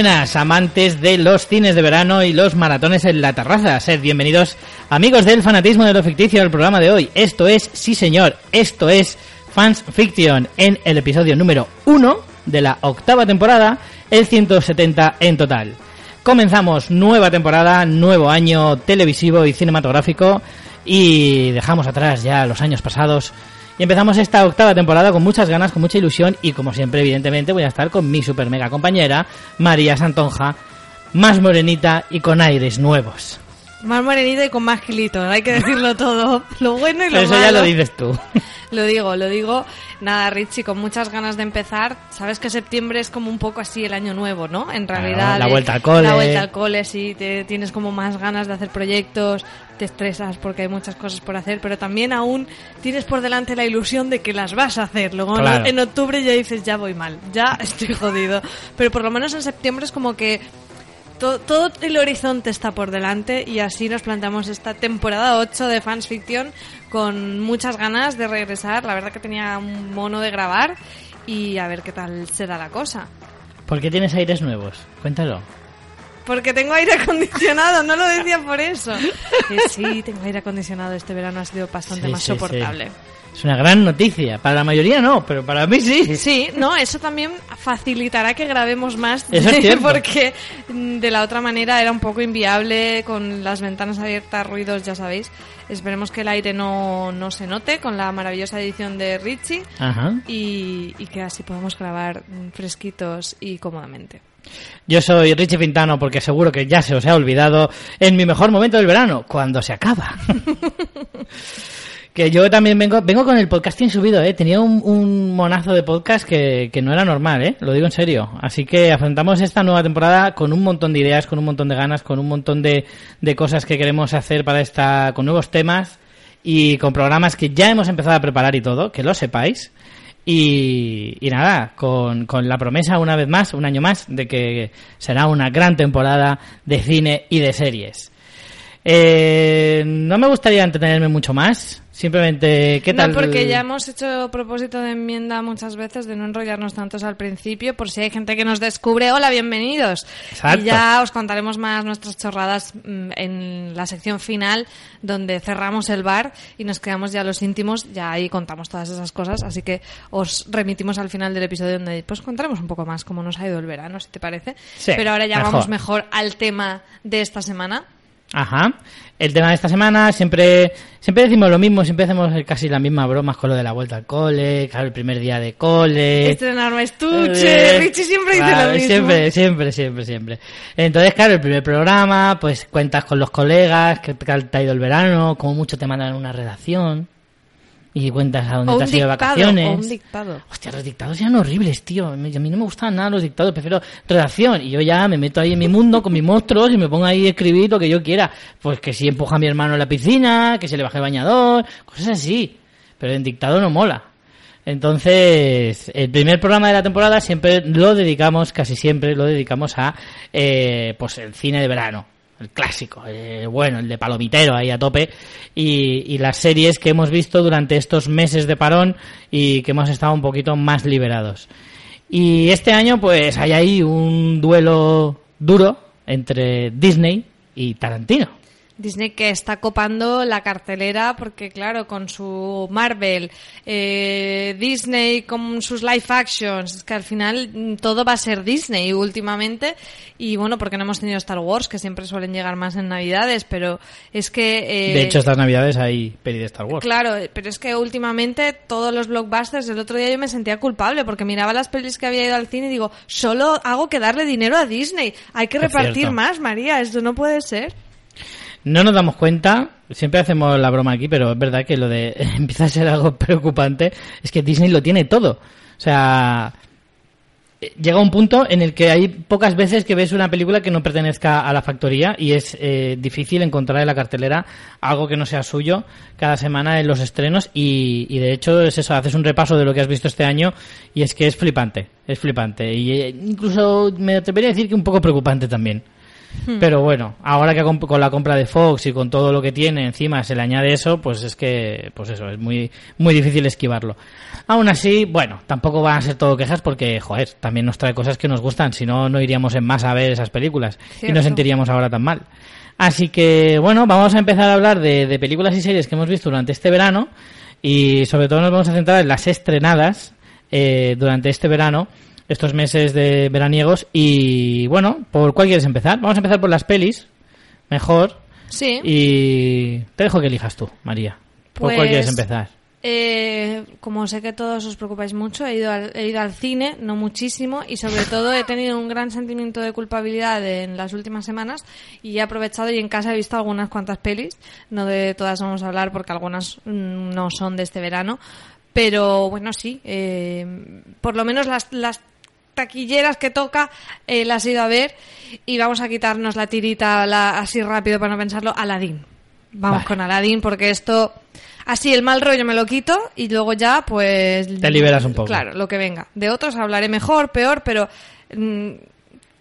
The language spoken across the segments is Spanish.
Buenas, amantes de los cines de verano y los maratones en la terraza. Sed bienvenidos, amigos del fanatismo de lo ficticio, al programa de hoy. Esto es, sí señor, esto es Fans Fiction en el episodio número 1 de la octava temporada, el 170 en total. Comenzamos nueva temporada, nuevo año televisivo y cinematográfico y dejamos atrás ya los años pasados y empezamos esta octava temporada con muchas ganas, con mucha ilusión y como siempre, evidentemente, voy a estar con mi super mega compañera, María Santonja, más morenita y con aires nuevos. Más morenita y con más kilitos, hay que decirlo todo, lo bueno y lo Pero eso malo. ya lo dices tú. Lo digo, lo digo. Nada, Richie, con muchas ganas de empezar. Sabes que septiembre es como un poco así el año nuevo, ¿no? En Claro, realidad. la de- vuelta al cole. La vuelta al cole, sí. Te, tienes como más ganas de hacer proyectos, te estresas porque hay muchas cosas por hacer, pero también aún tienes por delante la ilusión de que las vas a hacer. Luego en- Claro. en octubre ya dices, ya voy mal, ya estoy jodido. Pero por lo menos en septiembre es como que to- todo el horizonte está por delante y así nos planteamos esta temporada 8 de Fans Fiction con muchas ganas de regresar. La verdad que tenía un mono de grabar y a ver qué tal se da la cosa. ¿Por qué tienes aires nuevos? Cuéntalo. Porque tengo aire acondicionado, no lo decía por eso. Que sí, tengo aire acondicionado. Este verano ha sido bastante Sí, más sí, sí. soportable. Es una gran noticia. Para la mayoría no, pero para mí sí. Sí, no, eso también facilitará que grabemos más, Eso es porque mm, de la otra manera era un poco inviable con las ventanas abiertas, ruidos, ya sabéis. Esperemos que el aire no, no se note con la maravillosa edición de Richie Ajá. y, y que así podamos grabar mm, fresquitos y cómodamente. Yo soy Richie Fintano porque seguro que ya se os ha olvidado en mi mejor momento del verano, cuando se acaba. que yo también vengo vengo con el podcasting subido, ¿eh? Tenía un, un monazo de podcast que, que no era normal, ¿eh? Lo digo en serio. Así que afrontamos esta nueva temporada con un montón de ideas, con un montón de ganas, con un montón de, de cosas que queremos hacer para esta, con nuevos temas y con programas que ya hemos empezado a preparar y todo, que lo sepáis. Y, nada, con, con la promesa una vez más, un año más, de que será una gran temporada de cine y de series. Eh, no me gustaría entretenerme mucho más. Simplemente, ¿qué tal? No, porque ya hemos hecho propósito de enmienda muchas veces de no enrollarnos tantos al principio, por si hay gente que nos descubre. Hola, bienvenidos. Exacto. Y ya os contaremos más nuestras chorradas mm, en la sección final, donde cerramos el bar y nos quedamos ya los íntimos. Ya ahí contamos todas esas cosas, así que os remitimos al final del episodio donde pues contaremos un poco más cómo nos ha ido el verano, si te parece. Sí, Pero ahora ya mejor. vamos mejor al tema de esta semana. Ajá. El tema de esta semana siempre siempre decimos lo mismo, siempre hacemos casi las mismas bromas con lo de la vuelta al cole, claro, el primer día de cole. Estrenarme estuche. Eh, Richie siempre dice claro, lo mismo. Siempre, siempre, siempre, siempre. Entonces, claro, el primer programa, pues cuentas con los colegas, que tal te ha ido el verano, como mucho te mandan una redacción y cuentas a dónde O te has ido de vacaciones. o un dictado. Hostia, los dictados eran horribles, tío. A mí a no me gustaban nada los dictados, prefiero redacción. Y yo ya me meto ahí en mi mundo con mis monstruos y me pongo ahí a escribir lo que yo quiera. Pues que si empuja a mi hermano en la piscina, que se le baje el bañador, cosas así. Pero en dictado no mola. Entonces, el primer programa de la temporada siempre lo dedicamos, casi siempre lo dedicamos a, eh, pues el cine de verano. El clásico, el bueno, el de palomitero ahí a tope. Y, y las series que hemos visto durante estos meses de parón y que hemos estado un poquito más liberados. Y este año, pues hay ahí un duelo duro entre Disney y Tarantino. Disney que está copando la cartelera porque claro con su Marvel eh, Disney con sus live actions es que al final mm, todo va a ser Disney últimamente y bueno porque no hemos tenido Star Wars que siempre suelen llegar más en navidades pero es que eh, De hecho, estas navidades hay peli de Star Wars. Claro, pero es que últimamente todos los blockbusters, el otro día yo me sentía culpable porque miraba las pelis que había ido al cine y digo, solo hago que darle dinero a Disney. Hay que Es repartir cierto. más, María, esto no puede ser. No nos damos cuenta, siempre hacemos la broma aquí, pero es verdad que lo de empieza a ser algo preocupante, es que Disney lo tiene todo. O sea, llega un punto en el que hay pocas veces que ves una película que no pertenezca a la factoría y es eh, difícil encontrar en la cartelera algo que no sea suyo cada semana en los estrenos y, y de hecho es eso, haces un repaso de lo que has visto este año y es que es flipante, es flipante y eh, incluso me atrevería a decir que un poco preocupante también. Pero bueno, ahora que con, la compra de Fox y con todo lo que tiene encima se le añade eso, pues es que, pues eso, es muy, muy difícil esquivarlo. Aún así, bueno, tampoco van a ser todo quejas porque, joder, también nos trae cosas que nos gustan, si no, no iríamos en masa a ver esas películas y nos sentiríamos ahora tan mal. Así que, bueno, vamos a empezar a hablar de, de películas y series que hemos visto durante este verano y sobre todo nos vamos a centrar en las estrenadas eh, durante este verano, estos meses de veraniegos y, bueno, ¿por cuál quieres empezar? Vamos a empezar por las pelis, mejor, Sí. y te dejo que elijas tú, María. ¿Por cuál Pues, quieres empezar? Eh, como sé que todos os preocupáis mucho, he ido, al, he ido al cine, no muchísimo, y sobre todo he tenido un gran sentimiento de culpabilidad en las últimas semanas y he aprovechado y en casa he visto algunas cuantas pelis, no de todas vamos a hablar porque algunas mm, no son de este verano, pero bueno, sí, eh, por lo menos las, las taquilleras que toca eh, las he ido a ver y vamos a quitarnos la tirita la- así rápido para no pensarlo, Aladdin. Vamos Vale. con Aladdin porque esto así el mal rollo me lo quito y luego ya pues Te liberas un poco. Claro, lo que venga. De otros hablaré mejor, peor, pero mm,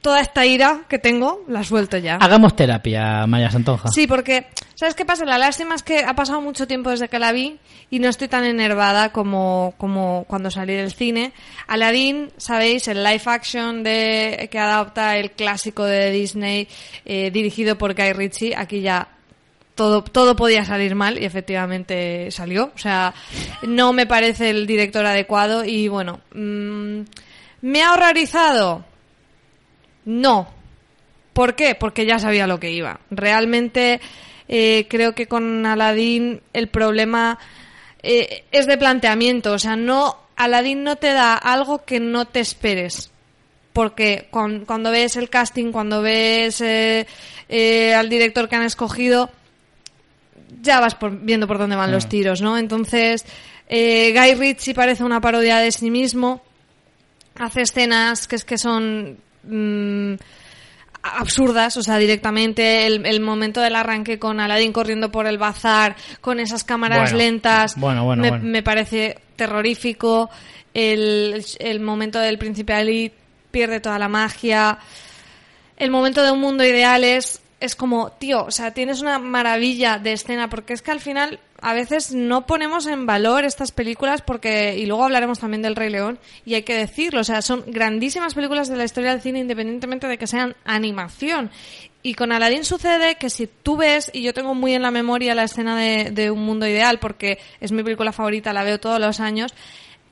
toda esta ira que tengo la suelto ya. Hagamos terapia, María Santonja. Sí, porque, ¿sabes qué pasa? La lástima es que ha pasado mucho tiempo desde que la vi y no estoy tan enervada como, como cuando salí del cine. Aladdin, sabéis, el live action de, que adapta el clásico de Disney eh, dirigido por Guy Ritchie, aquí ya todo, todo podía salir mal y efectivamente salió. O sea, no me parece el director adecuado y bueno, mm, ¿me ha horrorizado? No, ¿Por qué? Porque ya sabía lo que iba. Realmente eh, creo que con Aladdin el problema eh, es de planteamiento. O sea, no Aladdin no te da algo que no te esperes. Porque con- cuando ves el casting, cuando ves eh, al director que han escogido, ya vas por- viendo por dónde van los Mm. tiros, ¿no? Entonces, Guy Ritchie parece una parodia de sí mismo. Hace escenas que es que son mm, absurdas, o sea, directamente el, el momento del arranque con Aladdin corriendo por el bazar, con esas cámaras Bueno, lentas, bueno, bueno, me, bueno. me parece terrorífico. El, el momento del príncipe Ali pierde toda la magia. El momento de un mundo ideal es, es como, tío, o sea, tienes una maravilla de escena, porque es que al final a veces no ponemos en valor estas películas porque, y luego hablaremos también del Rey León, y hay que decirlo, o sea, son grandísimas películas de la historia del cine independientemente de que sean animación. Y con Aladdin sucede que si tú ves, y yo tengo muy en la memoria la escena de, de Un Mundo Ideal, porque es mi película favorita, la veo todos los años,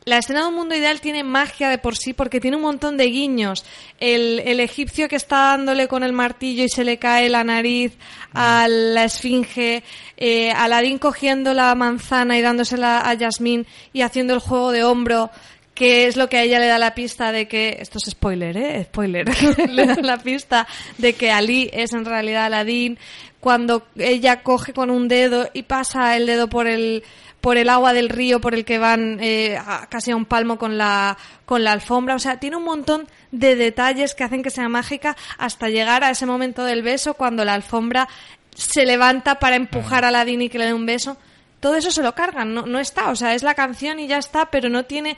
la escena de un mundo ideal tiene magia de por sí porque tiene un montón de guiños. El, el egipcio que está dándole con el martillo y se le cae la nariz a la esfinge, eh, Aladín cogiendo la manzana y dándosela a Yasmín y haciendo el juego de hombro, que es lo que a ella le da la pista de que, esto es spoiler, ¿eh? Spoiler, le da la pista de que Ali es en realidad Aladín, cuando ella coge con un dedo y pasa el dedo por el por el agua del río por el que van eh, casi a un palmo con la con la alfombra, o sea, tiene un montón de detalles que hacen que sea mágica hasta llegar a ese momento del beso cuando la alfombra se levanta para empujar a Aladín y que le dé un beso. Todo eso se lo cargan, no, no está, o sea, es la canción y ya está, pero no tiene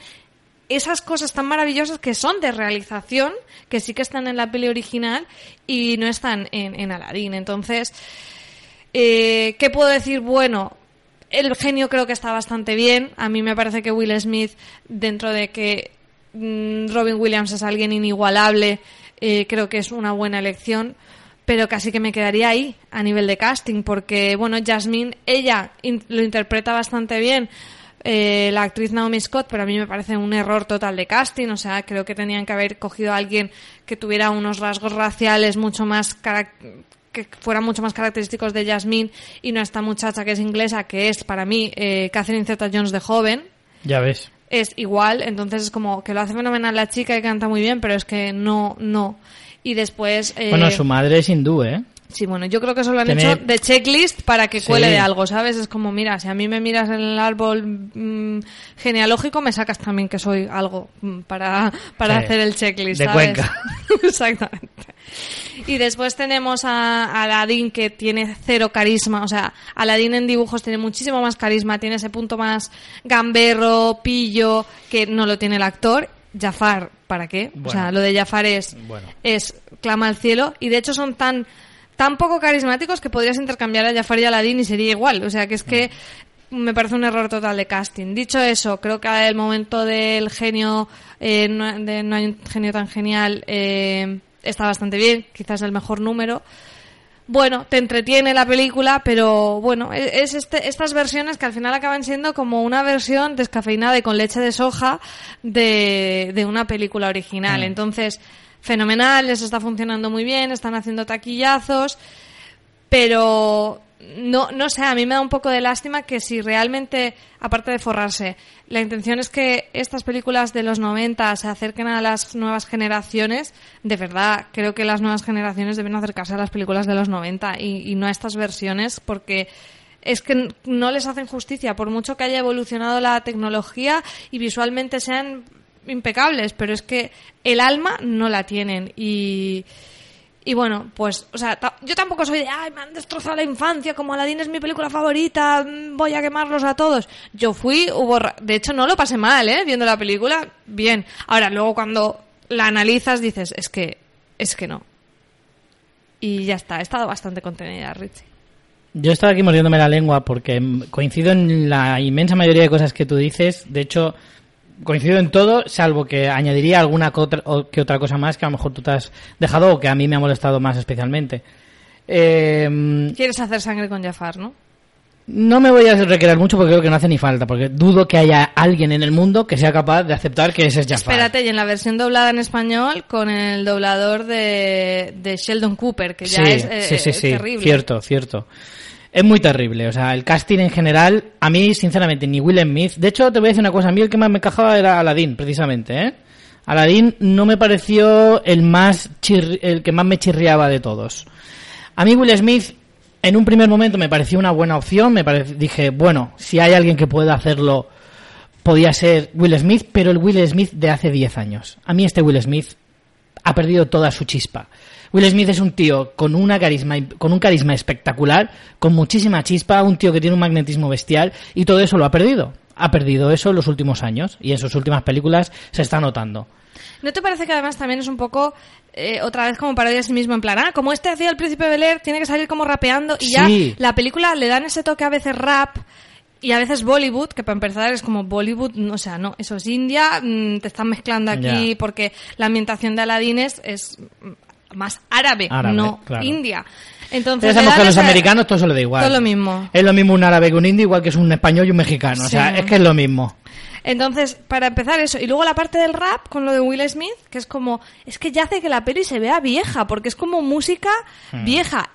esas cosas tan maravillosas que son de realización, que sí que están en la peli original y no están en, en Aladdin. Entonces, eh, ¿qué puedo decir? Bueno, el genio creo que está bastante bien. A mí me parece que Will Smith, dentro de que mm, Robin Williams es alguien inigualable, eh, creo que es una buena elección. Pero casi que me quedaría ahí a nivel de casting, porque, bueno, Jasmine, ella lo interpreta bastante bien, eh, la actriz Naomi Scott, pero a mí me parece un error total de casting. O sea, creo que tenían que haber cogido a alguien que tuviera unos rasgos raciales mucho más que fueran mucho más característicos de Jasmine y no a esta muchacha que es inglesa, que es para mí eh, Catherine Zeta-Jones de joven. Ya ves. Es igual, entonces es como que lo hace fenomenal la chica y canta muy bien, pero es que no, no. Y después. eh, Bueno, su madre es hindú, ¿eh? Sí, bueno, yo creo que eso lo han hecho de checklist para que Sí. cuele de algo, ¿sabes? Es como, mira, si a mí me miras en el árbol mm, genealógico, me sacas también que soy algo mm, para, para Sí. hacer el checklist, De ¿sabes? Cuenca. Exactamente. Y después tenemos a a Aladdin que tiene cero carisma, o sea, Aladdin en dibujos tiene muchísimo más carisma, tiene ese punto más gamberro, pillo, que no lo tiene el actor. Jafar ¿para qué? O sea, lo de Jafar es, Bueno. es clama al cielo y de hecho son tan tan poco carismáticos que podrías intercambiar a Jafar y Aladdin y sería igual. O sea, que es que me parece un error total de casting. Dicho eso, creo que el momento del genio, eh, no, de no hay un genio tan genial, eh, está bastante bien, quizás el mejor número. Bueno, te entretiene la película, pero bueno, e- es este, estas versiones que al final acaban siendo como una versión descafeinada y con leche de soja de, de una película original. Mm. Entonces, fenomenal, les está funcionando muy bien, están haciendo taquillazos, pero no, no sé, a mí me da un poco de lástima que si realmente, aparte de forrarse, la intención es que estas películas de los 90 se acerquen a las nuevas generaciones, de verdad, creo que las nuevas generaciones deben acercarse a las películas de los 90 y, y no a estas versiones porque es que no les hacen justicia, por mucho que haya evolucionado la tecnología y visualmente sean impecables, pero es que el alma no la tienen y... Y bueno, pues, o sea, yo tampoco soy de, ay, me han destrozado la infancia, como Aladdin es mi película favorita, mm, voy a quemarlos a todos. Yo fui, hubo, de hecho no lo pasé mal, ¿eh? Viendo la película, bien. Ahora, luego cuando la analizas dices, es que, es que no. Y ya está, he estado bastante contenida, Richie. Yo estaba aquí mordiéndome la lengua porque mm, coincido en la inmensa mayoría de cosas que tú dices. De hecho, coincido en todo, salvo que añadiría alguna que otra cosa más que a lo mejor tú te has dejado o que a mí me ha molestado más especialmente. Eh, Quieres hacer sangre con Jafar, ¿no? no me voy a recrear mucho porque creo que no hace ni falta, porque dudo que haya alguien en el mundo que sea capaz de aceptar que ese es Jafar. Espérate, y en la versión doblada en español con el doblador de, de Sheldon Cooper, que ya sí, es, eh, sí, sí, es sí, terrible. cierto, cierto. Es muy terrible, o sea, el casting en general, a mí, sinceramente, ni Will Smith. De hecho, te voy a decir una cosa, a mí el que más me encajaba era Aladdin, precisamente, ¿eh? Aladdin no me pareció el más el que más me chirriaba de todos. A mí Will Smith, en un primer momento me pareció una buena opción, me parec- dije, bueno, si hay alguien que pueda hacerlo, podía ser Will Smith, pero el Will Smith de hace 10 años. A mí este Will Smith ha perdido toda su chispa. Will Smith es un tío con una carisma con un carisma espectacular, con muchísima chispa, un tío que tiene un magnetismo bestial y todo eso lo ha perdido. Ha perdido eso en los últimos años y en sus últimas películas se está notando. ¿No te parece que además también es un poco eh, otra vez como parodia a sí mismo en plan, ah, como este hacía el príncipe Bel Air, tiene que salir como rapeando y ya la película le dan ese toque a veces rap y a veces Bollywood, que para empezar es como Bollywood, no, o sea, no, eso es India, mm, te están mezclando aquí porque la ambientación de Aladdin es, es más árabe, Árabe, no claro. India. Entonces, sabemos que a los americanos todo se lo da igual. Todo lo mismo. Es lo mismo un árabe que un indio, igual que es un español y un mexicano. O sea, es que es lo mismo. Entonces, para empezar eso, y luego la parte del rap con lo de Will Smith, que es como, es que ya hace que la peli se vea vieja, porque es como música Hmm. vieja,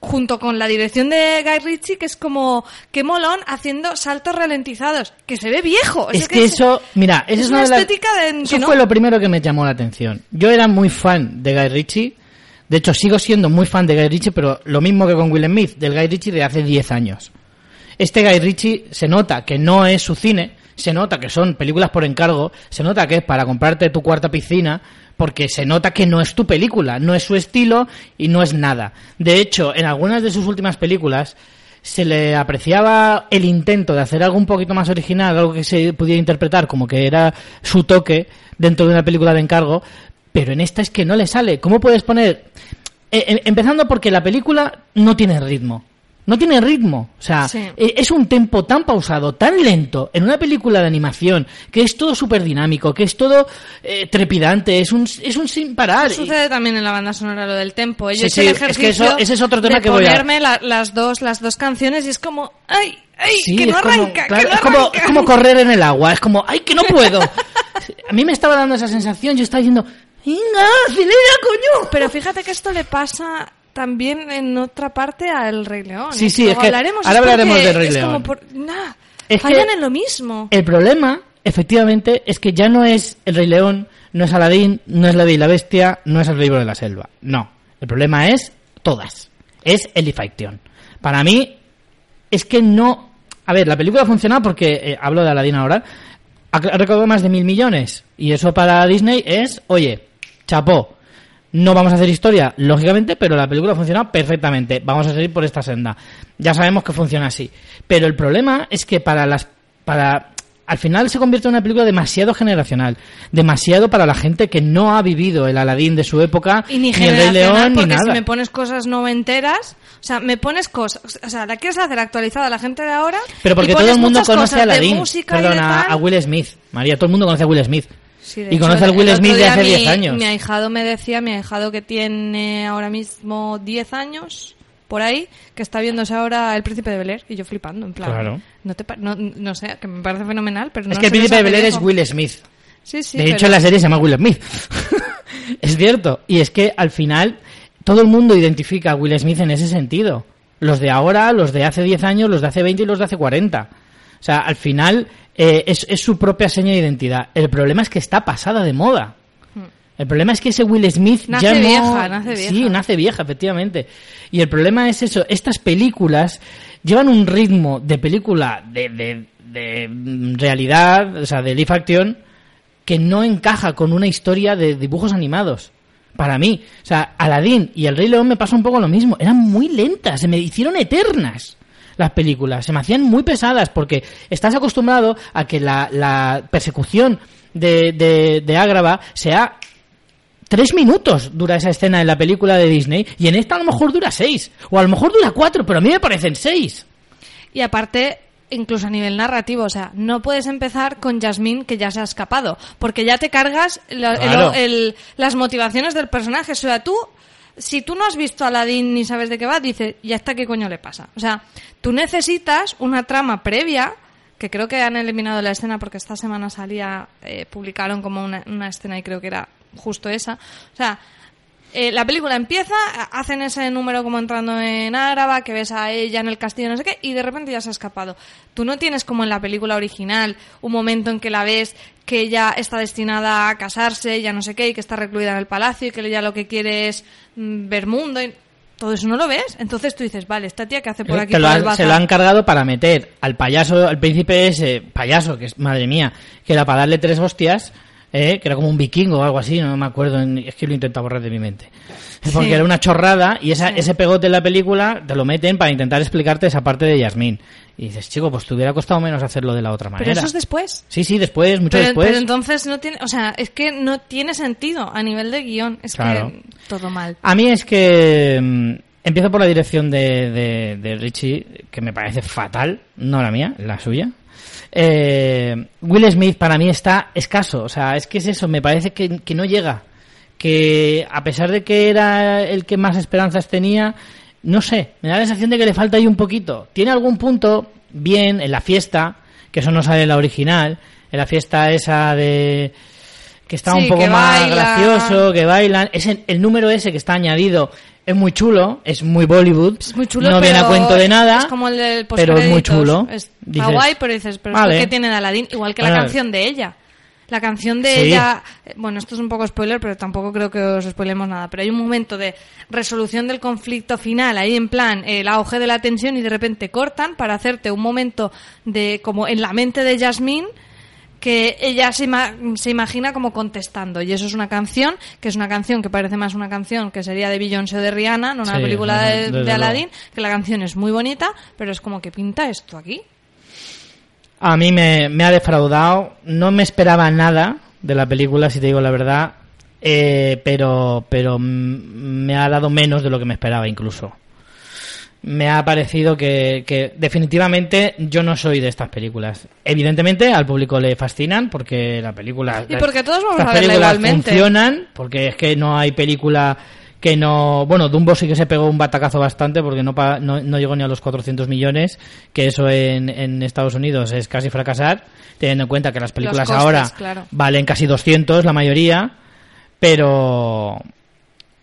junto con la dirección de Guy Ritchie, que es como, qué molón, haciendo saltos ralentizados, que se ve viejo. Es que eso, mira, esa es es una una estética de- Eso no. fue lo primero que me llamó la atención. Yo era muy fan de Guy Ritchie. De hecho, sigo siendo muy fan de Guy Ritchie, pero lo mismo que con Will Smith, del Guy Ritchie de hace 10 años. Este Guy Ritchie se nota que no es su cine, se nota que son películas por encargo, se nota que es para comprarte tu cuarta piscina, porque se nota que no es tu película, no es su estilo y no es nada. De hecho, en algunas de sus últimas películas se le apreciaba el intento de hacer algo un poquito más original, algo que se pudiera interpretar como que era su toque dentro de una película de encargo, pero en esta es que no le sale. ¿Cómo puedes poner? Eh, em- empezando porque la película no tiene ritmo. No tiene ritmo. O sea, Sí. eh, es un tempo tan pausado, tan lento, en una película de animación, que es todo súper dinámico, que es todo eh, trepidante, es un, es un sin parar. Y- Sucede también en la banda sonora lo del tempo. Yo Sí, sí, el es que eso- ese es otro tema de que voy a- ponerme la- las dos las dos canciones y es como, ay, ay, que no como, arranca, claro, que no es, como, arranca. es como correr en el agua, es como, ¡ay, que no puedo! A mí me estaba dando esa sensación, yo estaba diciendo, ¡venga, acelera, coño! Pero fíjate que esto le pasa también en otra parte al Rey León. Sí, ¿eh? sí, es que hablaremos, ahora hablaremos del Rey es León. Como por, nah, Es fallan en lo mismo. El problema, efectivamente, es que ya no es el Rey León, no es Aladín, no es la Bella y la Bestia, no es el libro de la selva. No. El problema es todas. Es el Life Para mí, es que no. A ver, la película ha funcionado porque, eh, hablo de Aladín ahora, ha ha recaudado más de mil millones. Y eso para Disney es, oye, chapó. No vamos a hacer historia, lógicamente, pero la película ha funcionado perfectamente. Vamos a seguir por esta senda. Ya sabemos que funciona así. Pero el problema es que para las. para al final se convierte en una película demasiado generacional, demasiado para la gente que no ha vivido el Aladdin de su época, Y ni, el Rey generacional, León, ni porque nada. si me pones cosas noventeras, o sea, me pones cosas, o sea, la quieres hacer actualizada a la gente de ahora. Pero porque y todo el mundo conoce a perdona, a Will Smith. María, todo el mundo conoce a Will Smith. Sí, y hecho, conoce al Will Smith de hace mi- 10 años. Mi ahijado me decía, mi ahijado que tiene ahora mismo 10 años, por ahí, que está viéndose ahora El Príncipe de Bel Air, y yo flipando, en plan. Claro. No, te pa- no, no sé, que me parece fenomenal, pero es no que el príncipe de Bel Air es. Will Smith. Sí, sí. de pero- hecho, la serie se llama Will Smith. es cierto. Y es que al final todo el mundo identifica a Will Smith en ese sentido. Los de ahora, los de hace 10 años, los de hace 20 y los de hace 40. O sea, al final eh, es, es su propia seña de identidad. El problema es que está pasada de moda. El problema es que ese Will Smith Nace ya no... vieja, nace Sí, vieja. nace vieja, efectivamente. Y el problema es eso. Estas películas llevan un ritmo de película de, de, de mm, realidad, o sea, de live action, que no encaja con una historia de dibujos animados. Para mí. O sea, Aladdin y El Rey León me pasa un poco lo mismo. Eran muy lentas, se me hicieron eternas las películas. Se me hacían muy pesadas porque estás acostumbrado a que la, la persecución de, de, de Ágrava sea tres minutos dura esa escena en la película de Disney y en esta a lo mejor dura seis o a lo mejor dura cuatro, pero a mí me parecen seis. Y aparte, incluso a nivel narrativo, o sea, no puedes empezar con Jasmine que ya se ha escapado, porque ya te cargas la- el- Claro. el- las motivaciones del personaje. O sea, tú, si tú no has visto a Aladdin ni sabes de qué va, dices, ¿y hasta qué coño le pasa? O sea, tú necesitas una trama previa, que creo que han eliminado la escena porque esta semana salía, eh, publicaron como una, una escena y creo que era justo esa. O sea, eh, la película empieza, hacen ese número como entrando en Áraba, que ves a ella en el castillo, no sé qué, y de repente ya se ha escapado. Tú no tienes como en la película original un momento en que la ves que ella está destinada a casarse, ya no sé qué, y que está recluida en el palacio, y que ella lo que quiere es mm, ver mundo, y todo eso no lo ves. Entonces tú dices, vale, esta tía que hace por aquí Te lo han- se lo han cargado para meter al payaso, al príncipe ese, payaso, que es, madre mía, que era para darle tres hostias, eh, que era como un vikingo o algo así, no me acuerdo, es que lo he intentado borrar de mi mente. Porque Sí. era una chorrada y esa, Sí. ese pegote en la película te lo meten para intentar explicarte esa parte de Yasmín. Y dices, chico, pues te hubiera costado menos hacerlo de la otra manera. Pero eso es después. Sí, sí, después, mucho Pero, después. pero entonces no tiene, o sea, es que no tiene sentido a nivel de guion. Es Claro. que todo mal. A mí es que mm, empiezo por la dirección de, de, de Richie, que me parece fatal, no la mía, la suya. Eh, Will Smith para mí está escaso, o sea, es que es eso, me parece que, que no llega. Que a pesar de que era el que más esperanzas tenía, no sé, me da la sensación de que le falta ahí un poquito. Tiene algún punto bien en la fiesta, que eso no sale en la original, en la fiesta esa de que está Sí, un poco más bailan. gracioso, que bailan. Ese, el número ese que está añadido es muy chulo, es muy Bollywood. Es muy chulo, no viene a cuento de nada. Es como el del pero es muy chulo. Está guay, pero dices, pero vale. que tiene de Aladdin, igual que la canción de ella. La canción de Sí. ella, eh, bueno, esto es un poco spoiler, pero tampoco creo que os spoilemos nada, pero hay un momento de resolución del conflicto final, ahí en plan, el auge de la tensión y de repente cortan para hacerte un momento de, como en la mente de Jasmine, que ella se, ima- se imagina como contestando. Y eso es una canción, que es una canción que parece más una canción que sería de Beyoncé o de Rihanna, no una Sí, película de, Aladdin, que la canción es muy bonita, pero es como que pinta esto aquí. A mí me, me ha defraudado. No me esperaba nada de la película, si te digo la verdad. Eh, pero, pero me ha dado menos de lo que me esperaba incluso. Me ha parecido que, que definitivamente yo no soy de estas películas. Evidentemente al público le fascinan porque la película... Y porque todos vamos las a verla películas igualmente. funcionan porque es que no hay película que no... Bueno, Dumbo sí que se pegó un batacazo bastante porque no, pa- no, no llegó ni a los 400 millones, que eso en, en Estados Unidos es casi fracasar, teniendo en cuenta que las películas costes, ahora claro. valen casi 200 la mayoría, pero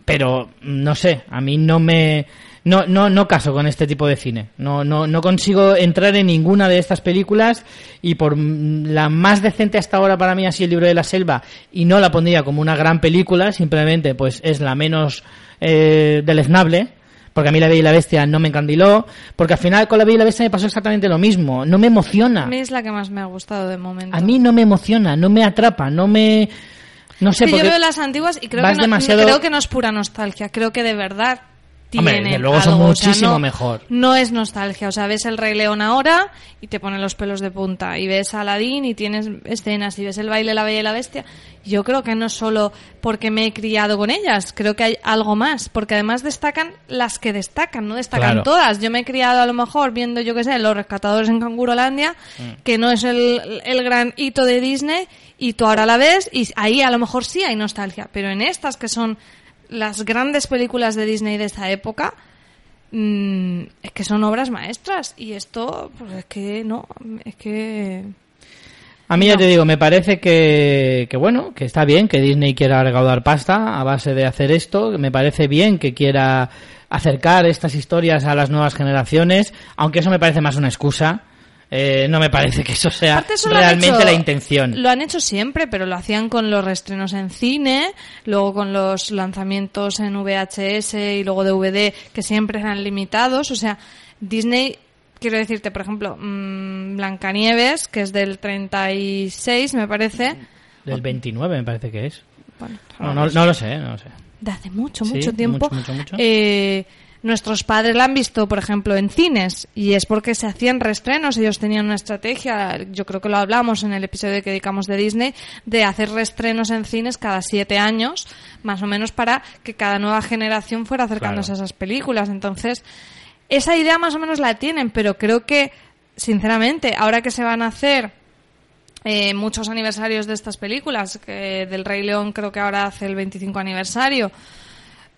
pero no sé, a mí no me no no no caso con este tipo de cine. No no no consigo entrar en ninguna de estas películas y por la más decente hasta ahora para mí ha sido el libro de la selva y no la pondría como una gran película, simplemente pues es la menos eh, deleznable. Porque a mí La Bella y la Bestia no me encandiló. Porque al final con La Bella y la Bestia me pasó exactamente lo mismo. No me emociona. A mí es la que más me ha gustado de momento. A mí no me emociona, no me atrapa, no me... No sé, que yo veo las antiguas y creo vas que, no, demasiado- creo que no es pura nostalgia, creo que de verdad Hombre, tienen desde luego son algo, o sea, muchísimo no- mejor. No es nostalgia, o sea, ves el Rey León ahora y te pone los pelos de punta, y ves a Aladdin y tienes escenas, y ves el baile de la Bella y la Bestia. Yo creo que no es solo porque me he criado con ellas, creo que hay algo más, porque además destacan las que destacan, no destacan Claro. todas. Yo me he criado a lo mejor viendo, yo qué sé, Los Rescatadores en Cangurolandia, Mm. que no es el, el gran hito de Disney, y tú ahora la ves y ahí a lo mejor sí hay nostalgia, pero en estas que son las grandes películas de Disney de esta época, mm, es que son obras maestras y esto, pues es que no, es que... A mí ya te digo, me parece que, que bueno, que está bien que Disney quiera recaudar pasta a base de hacer esto. Me parece bien que quiera acercar estas historias a las nuevas generaciones, aunque eso me parece más una excusa. Eh, no me parece que eso sea eso realmente hecho- la intención. Lo han hecho siempre, pero lo hacían con los reestrenos en cine, luego con los lanzamientos en VHS y luego DVD, que siempre eran limitados. O sea, Disney, quiero decirte, por ejemplo, mm, Blancanieves, que es del 36, me parece. Del 29 me parece que es. Bueno, No, no, no lo sé, no lo sé. de hace mucho, Sí, mucho tiempo. mucho, mucho, mucho. eh, nuestros padres la han visto, por ejemplo, en cines y es porque se hacían reestrenos. Ellos tenían una estrategia, yo creo que lo hablamos en el episodio que dedicamos de Disney, de hacer reestrenos en cines cada siete años, más o menos para que cada nueva generación fuera acercándose Claro. a esas películas. Entonces, esa idea más o menos la tienen, pero creo que, sinceramente, ahora que se van a hacer eh, muchos aniversarios de estas películas, que del Rey León creo que ahora hace el 25 aniversario,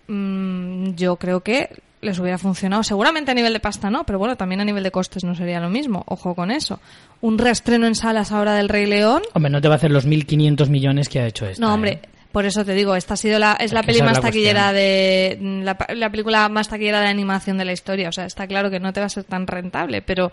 mm, yo creo que les hubiera funcionado. Seguramente a nivel de pasta no, pero bueno, también a nivel de costes no sería lo mismo. Ojo con eso. Un reestreno en salas ahora del Rey León. Hombre, no te va a hacer los 1.500 millones que ha hecho esta. No, hombre. ¿eh? Por eso te digo, esta ha sido la, es la peli más la taquillera de la, la película más taquillera de animación de la historia. O sea, está claro que no te va a ser tan rentable, pero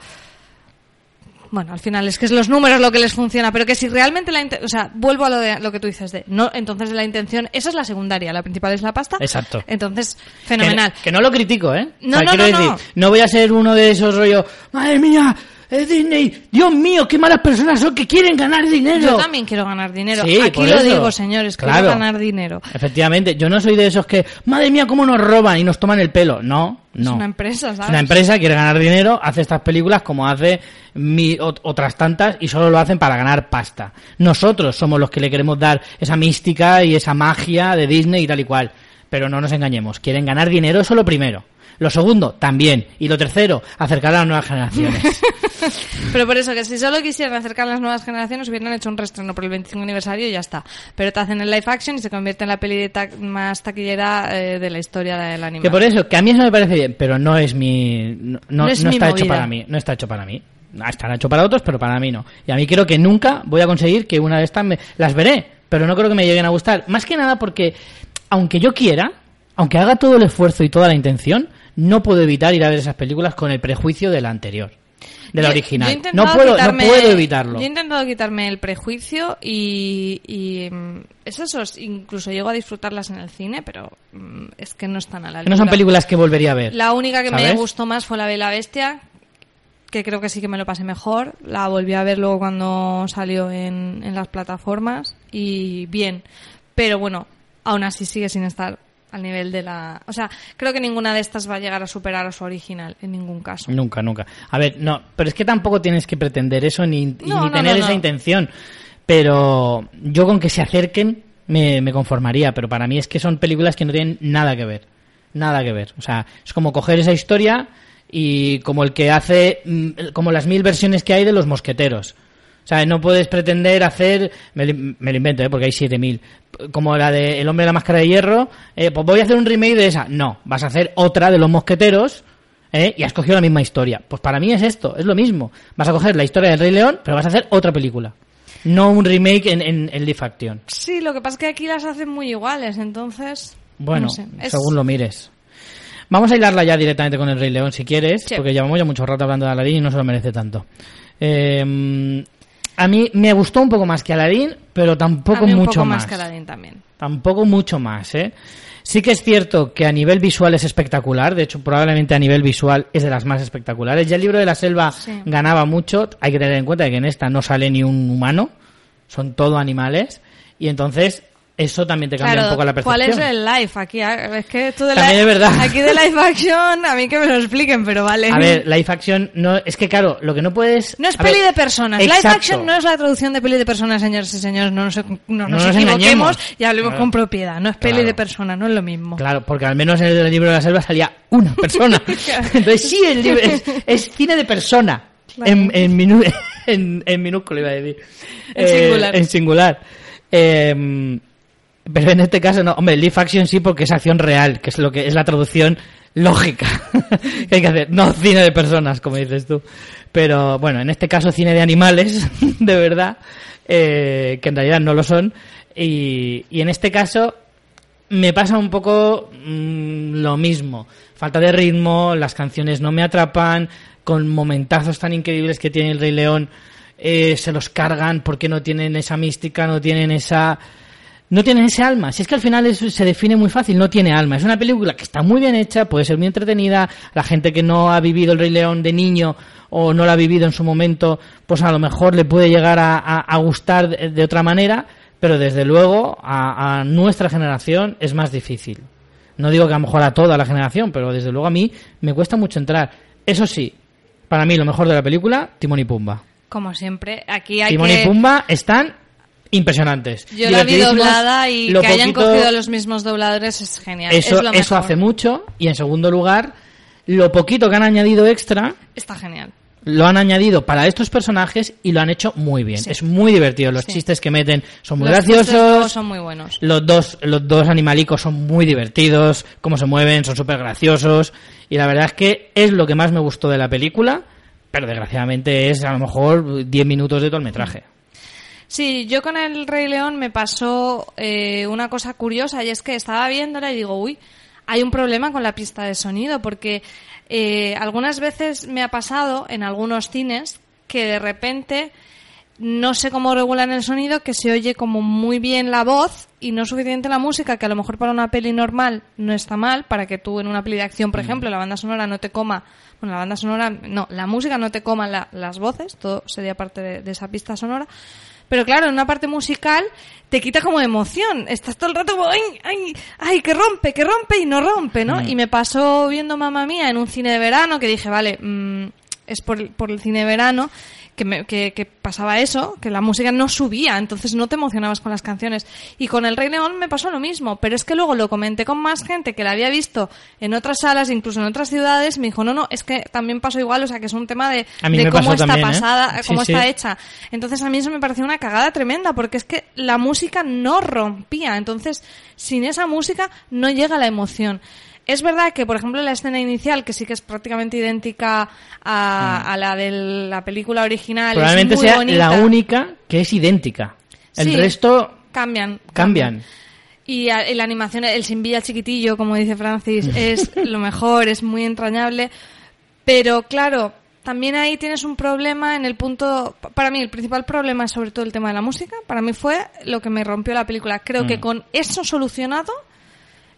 bueno, al final es que es los números lo que les funciona, pero que si realmente la, o sea, vuelvo a lo de lo que tú dices de, no, entonces la intención, esa es la secundaria, la principal es la pasta. Exacto. Entonces, fenomenal. Que, que no lo critico, ¿eh? No, no, quiero no, decir, no. no voy a ser uno de esos rollos, madre mía, es Disney, Dios mío, qué malas personas son que quieren ganar dinero. Yo también quiero ganar dinero. Sí, Aquí lo eso. digo, señores, Claro. quiero ganar dinero. Efectivamente, yo no soy de esos que, madre mía, cómo nos roban y nos toman el pelo. No, no. Es una empresa, ¿sabes? Es una empresa, quiere ganar dinero, hace estas películas como hace mi- ot- otras tantas y solo lo hacen para ganar pasta. Nosotros somos los que le queremos dar esa mística y esa magia de Disney y tal y cual. Pero no nos engañemos, quieren ganar dinero, eso lo primero. Lo segundo, también. Y lo tercero, acercar a las nuevas generaciones. Pero por eso, que si solo quisieran acercar a las nuevas generaciones, hubieran hecho un reestreno por el 25 aniversario y ya está. Pero te hacen el live action y se convierte en la peli de ta- más taquillera eh, de la historia del anime. que por eso, que a mí eso me parece bien, pero no es mi... No, no- No es no mi está hecho para mí, no está hecho para mí. Estará hecho para otros, pero para mí no. Y a mí creo que nunca voy a conseguir que una de estas me... Las veré, pero no creo que me lleguen a gustar. Más que nada porque, aunque yo quiera, aunque haga todo el esfuerzo y toda la intención, no puedo evitar ir a ver esas películas con el prejuicio de la anterior. De la Yo- original. No puedo, no puedo evitarlo. Yo he intentado quitarme el prejuicio y, y mm, es eso, incluso llego a disfrutarlas en el cine, pero mm, es que no están a la Que no son altura. películas que volvería a ver. La única que me gustó más fue La Bella Bestia, que creo que sí que me lo pasé mejor. La volví a ver luego cuando salió en, en las plataformas y bien. Pero bueno, aún así sigue sin estar al nivel de la... O sea, creo que ninguna de estas va a llegar a superar a su original, en ningún caso. Nunca, nunca. A ver, no, pero es que tampoco tienes que pretender eso ni, No, ni no, tener no, esa intención. Pero yo con que se acerquen me, me conformaría. Pero para mí es que son películas que no tienen nada que ver. Nada que ver. O sea, es como coger esa historia y como el que hace, mm, como las mil versiones que hay de los mosqueteros. O sea, no puedes pretender hacer, me, lo- me lo invento, ¿eh? porque hay 7000, como la de El hombre de la máscara de hierro, eh, pues voy a hacer un remake de esa. No, vas a hacer otra de los mosqueteros ¿eh? y has cogido la misma historia. Pues para mí es esto, es lo mismo. Vas a coger la historia del Rey León, pero vas a hacer otra película. No un remake en, en, en live action. Sí, lo que pasa es que aquí las hacen muy iguales, entonces... Bueno, no sé, es- según lo mires. Vamos a hilarla ya directamente con el Rey León, si quieres, Sí. porque llevamos ya mucho rato hablando de Aladdin y no se lo merece tanto. Eh, a mí me gustó un poco más que Aladdin, pero tampoco a mí un mucho poco más. más que Aladdin también. Tampoco mucho más, ¿eh? Sí que es cierto que a nivel visual es espectacular, de hecho probablemente a nivel visual es de las más espectaculares. Ya el libro de la selva Sí. ganaba mucho, hay que tener en cuenta que en esta no sale ni un humano, son todo animales, y entonces eso también te cambia Claro, un poco la ¿cuál percepción. es el live aquí? Ah, Es que esto de También li- es verdad. Aquí de live action, a mí que me lo expliquen, pero vale. A ver, live action no es que claro, lo que no puedes No es ver, peli de personas. Live exacto. action no es la traducción de peli de personas, señores y señores. No nos, no nos, No nos equivoquemos engañemos. y hablemos Claro. con propiedad. No es peli Claro. de personas, no es lo mismo. Claro, porque al menos en el libro de la selva salía una persona. Entonces sí, el libro es, es cine de persona. En, en, minu- en, en minúsculo iba a decir. En Eh, singular. En singular. Eh, pero en este caso no. Hombre, live action sí porque es acción real, que es lo que es la traducción lógica que hay que hacer. No cine de personas, como dices tú. Pero bueno, en este caso cine de animales, de verdad, eh, que en realidad no lo son. Y, y en este caso me pasa un poco mm, lo mismo. Falta de ritmo, las canciones no me atrapan, con momentazos tan increíbles que tiene el Rey León, eh, se los cargan porque no tienen esa mística, no tienen esa... No tienen ese alma. Si es que al final eso se define muy fácil, no tiene alma. Es una película que está muy bien hecha, puede ser muy entretenida. La gente que no ha vivido el Rey León de niño o no lo ha vivido en su momento, pues a lo mejor le puede llegar a, a- a gustar de, de otra manera, pero desde luego a, a nuestra generación es más difícil. No digo que a lo mejor a toda la generación, pero desde luego a mí me cuesta mucho entrar. Eso sí, para mí lo mejor de la película, Timón y Pumba. Como siempre, aquí hay Timón que... y Pumba están impresionantes. Yo la vi doblada y que hayan poquito- cogido los mismos dobladores es genial. Eso, es lo eso hace mucho. Y en segundo lugar, lo poquito que han añadido extra, Está genial. lo han añadido para estos personajes y lo han hecho muy bien. Sí. Es muy divertido. Los Sí. chistes que meten son muy Los graciosos. son muy buenos. Los dos, los dos animalicos son muy divertidos, cómo se mueven, son súper graciosos. Y la verdad es que es lo que más me gustó de la película, pero desgraciadamente es a lo mejor 10 minutos de todo el metraje. Sí, yo con el Rey León me pasó eh, una cosa curiosa y es que estaba viéndola y digo, uy, hay un problema con la pista de sonido porque eh, algunas veces me ha pasado en algunos cines que de repente no sé cómo regulan el sonido, que se oye como muy bien la voz y no suficiente la música, que a lo mejor para una peli normal no está mal, para que tú en una peli de acción, por ejemplo, la banda sonora no te coma, bueno, la banda sonora, no, la música no te coma la- las voces, todo sería parte de, de esa pista sonora. Pero claro, en una parte musical te quita como emoción. Estás todo el rato como, ay, ay, ay, que rompe, que rompe y no rompe, ¿no? Mm. Y me pasó viendo Mamma Mía en un cine de verano que dije, vale, mm, es por, por el cine de verano que, me- que, que pasaba eso, que la música no subía, entonces no te emocionabas con las canciones. Y con El Rey León me pasó lo mismo, pero es que luego lo comenté con más gente que la había visto en otras salas, incluso en otras ciudades, me dijo, no, no, es que también pasó igual, o sea, que es un tema de, cómo está también, ¿eh? pasada, cómo sí. está hecha. Entonces a mí eso me pareció una cagada tremenda, porque es que la música no rompía, entonces sin esa música no llega la emoción. Es verdad que, por ejemplo, la escena inicial, que sí que es prácticamente idéntica a, a la de la película original, Mm. Probablemente es muy sea bonita. la única que es idéntica. El Sí. resto Cambian. cambian. Y, a- y la animación, el Sinvilla chiquitillo, como dice Francis, es lo mejor, es muy entrañable. Pero claro, también ahí tienes un problema en el punto. Para mí, el principal problema es sobre todo el tema de la música. Para mí fue lo que me rompió la película. Creo que Mm. con eso solucionado,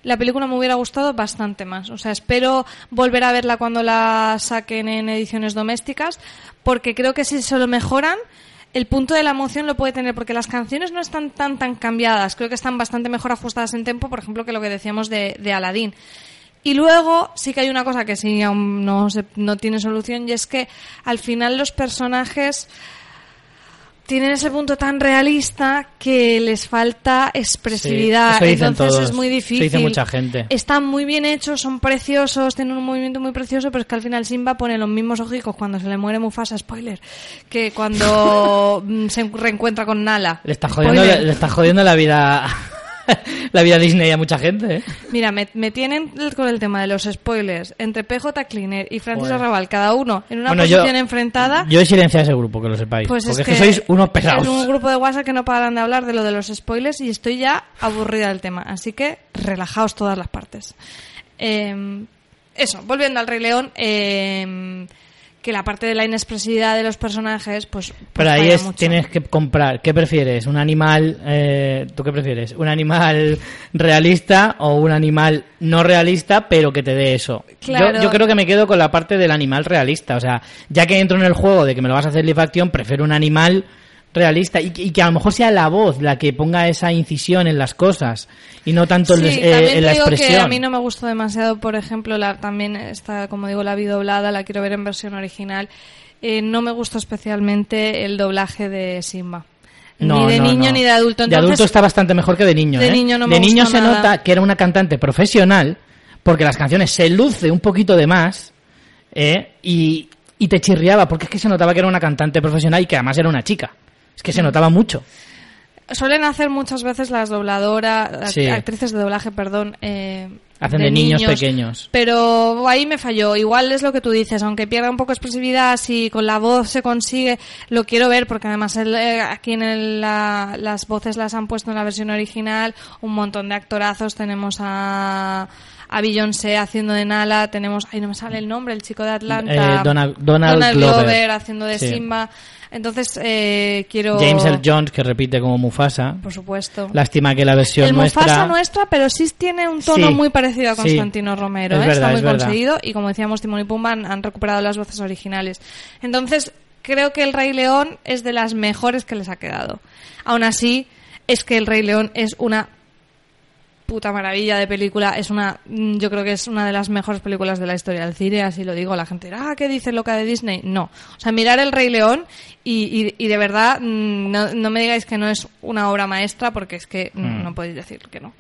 la película me hubiera gustado bastante más. O sea, espero volver a verla cuando la saquen en ediciones domésticas, porque creo que si se lo mejoran, el punto de la emoción lo puede tener, porque las canciones no están tan tan cambiadas. Creo que están bastante mejor ajustadas en tempo, por ejemplo, que lo que decíamos de, de Aladdin. Y luego sí que hay una cosa que sí aún no, se- no tiene solución y es que al final los personajes tienen ese punto tan realista que les falta expresividad. Sí, Entonces todos. es muy difícil. dice mucha gente. Están muy bien hechos, son preciosos, tienen un movimiento muy precioso, pero es que al final Simba pone los mismos ojicos cuando se le muere Mufasa, spoiler, que cuando mm, se reencuentra con Nala. Le está jodiendo, le está jodiendo la vida la vida Disney a mucha gente, ¿eh? Mira, me, me tienen con el tema de los spoilers entre PJ Cleaner y Francis Joder. Arrabal, cada uno en una Bueno, yo- posición enfrentada. Yo he silenciado ese grupo, que lo sepáis. Pues porque es es que, sois unos pesados. Es un grupo de WhatsApp que no paran de hablar de lo de los spoilers y estoy ya aburrida del tema. Así que relajaos todas las partes. Eh, eso, volviendo al Rey León, eh, que la parte de la inexpresividad de los personajes, pues. pues Pero ahí es, mucho. tienes que comprar. ¿Qué prefieres? ¿Un animal? Eh, ¿Tú qué prefieres? ¿Un animal realista o un animal no realista, pero que te dé eso? Claro. Yo, yo creo que me quedo con la parte del animal realista. O sea, ya que entro en el juego de que me lo vas a hacer live action, prefiero un animal realista y, que- y que a lo mejor sea la voz la que ponga esa incisión en las cosas y no tanto Sí, el- eh, también en la digo expresión. que a mí no me gustó demasiado, por ejemplo, la, también está, como digo, la vi doblada, la quiero ver en versión original. Eh, no me gustó especialmente el doblaje de Simba. No, ni de no, niño no. ni de adulto. de adulto está bastante mejor que de niño. de ¿eh? niño no me de niño se nada. nota que era una cantante profesional porque las canciones se luce un poquito de más ¿eh? y, y te chirriaba porque es que se notaba que era una cantante profesional y que además era una chica. Es que se notaba mucho. Suelen hacer muchas veces las dobladoras, las Sí. actrices de doblaje, perdón. eh, Hacen de niños pequeños. Pero ahí me falló. Igual es lo que tú dices, aunque pierda un poco de expresividad, si con la voz se consigue, lo quiero ver porque además el, eh, aquí en el- la- las voces las han puesto en la versión original, un montón de actorazos. Tenemos a, a Beyoncé haciendo de Nala, tenemos, ay no me sale el nombre, el chico de Atlanta. Eh, Donald- Donald Glover. haciendo de Sí. Simba. Entonces eh, quiero... James L. Jones que repite como Mufasa. Por supuesto. Lástima que la versión el nuestra Mufasa nuestra, pero sí tiene un tono Sí, muy parecido a sí. Constantino Romero. Es ¿eh? verdad, Está muy es verdad. conseguido y como decíamos, Timón y Pumba han, han recuperado las voces originales. Entonces, creo que El Rey León es de las mejores que les ha quedado. Aún así, es que El Rey León es una puta maravilla de película. Es una, mm, yo creo que es una de las mejores películas de la historia del cine, así lo digo. La gente dirá, ah, ¿qué dice loca de Disney? No. O sea, mirar El Rey León y, y, y de verdad, mm, no, no me digáis que no es una obra maestra, porque es que Mm. no podéis decir que no.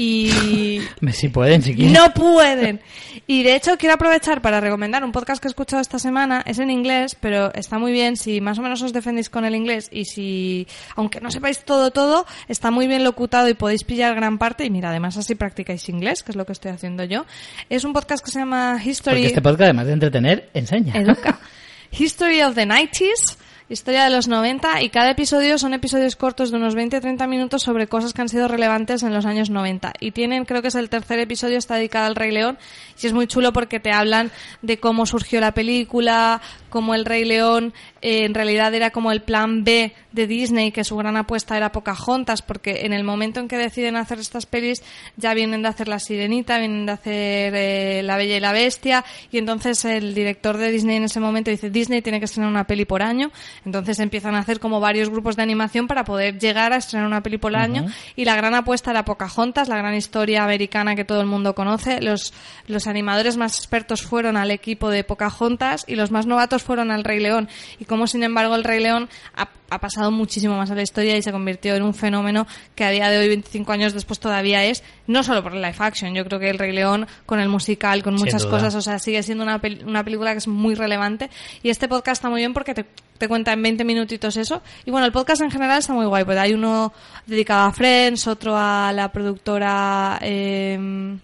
Y Si pueden, si quieren. no pueden. Y de hecho quiero aprovechar para recomendar un podcast que he escuchado esta semana. Es en inglés, pero está muy bien si más o menos os defendéis con el inglés y si, aunque no sepáis todo, todo, está muy bien locutado y podéis pillar gran parte. Y mira, además así practicáis inglés, que es lo que estoy haciendo yo. Es un podcast que se llama History... Porque este podcast, además de entretener, enseña. Educa. History of the 90s, historia de los 90, y cada episodio son episodios cortos de unos 20-30 minutos sobre cosas que han sido relevantes en los años 90. Y tienen, creo que es el tercer episodio, está dedicado al Rey León, y es muy chulo porque te hablan de cómo surgió la película, cómo el Rey León eh, en realidad era como el plan B de Disney, que su gran apuesta era Pocahontas, porque en el momento en que deciden hacer estas pelis ya vienen de hacer La Sirenita, vienen de hacer eh, La Bella y la Bestia, y entonces el director de Disney en ese momento dice, Disney tiene que estrenar una peli por año, entonces empiezan a hacer como varios grupos de animación para poder llegar a estrenar una peli por año, y la gran apuesta era Pocahontas, la gran historia americana que todo el mundo conoce, los, los animadores más expertos fueron al equipo de Pocahontas y los más novatos fueron al Rey León, y como sin embargo el Rey León ha, ha pasado muchísimo más a la historia y se convirtió en un fenómeno que a día de hoy, 25 años después, todavía es, no solo por el live action, yo creo que el Rey León con el musical, con muchas cosas, o sea, sigue siendo una, pel- una película que es muy relevante. Y este podcast está muy bien porque te, te cuenta en 20 minutitos eso. Y bueno, el podcast en general está muy guay, pues hay uno dedicado a Friends, otro a la productora... eh,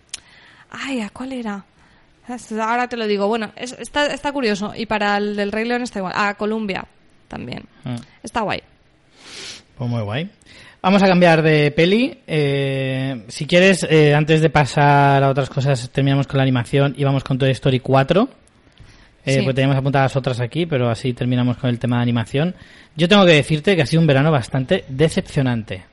ay, ¿a cuál era? Ahora te lo digo. Bueno, es- está, está curioso. Y para el del Rey León está igual. A Columbia también. Mm. Está guay. Pues muy guay. Vamos a cambiar de peli. Eh, si quieres, eh, antes de pasar a otras cosas, terminamos con la animación y vamos con Toy Story 4. Eh, Sí. Pues teníamos apuntadas otras aquí, pero así terminamos con el tema de animación. Yo tengo que decirte que ha sido un verano bastante decepcionante.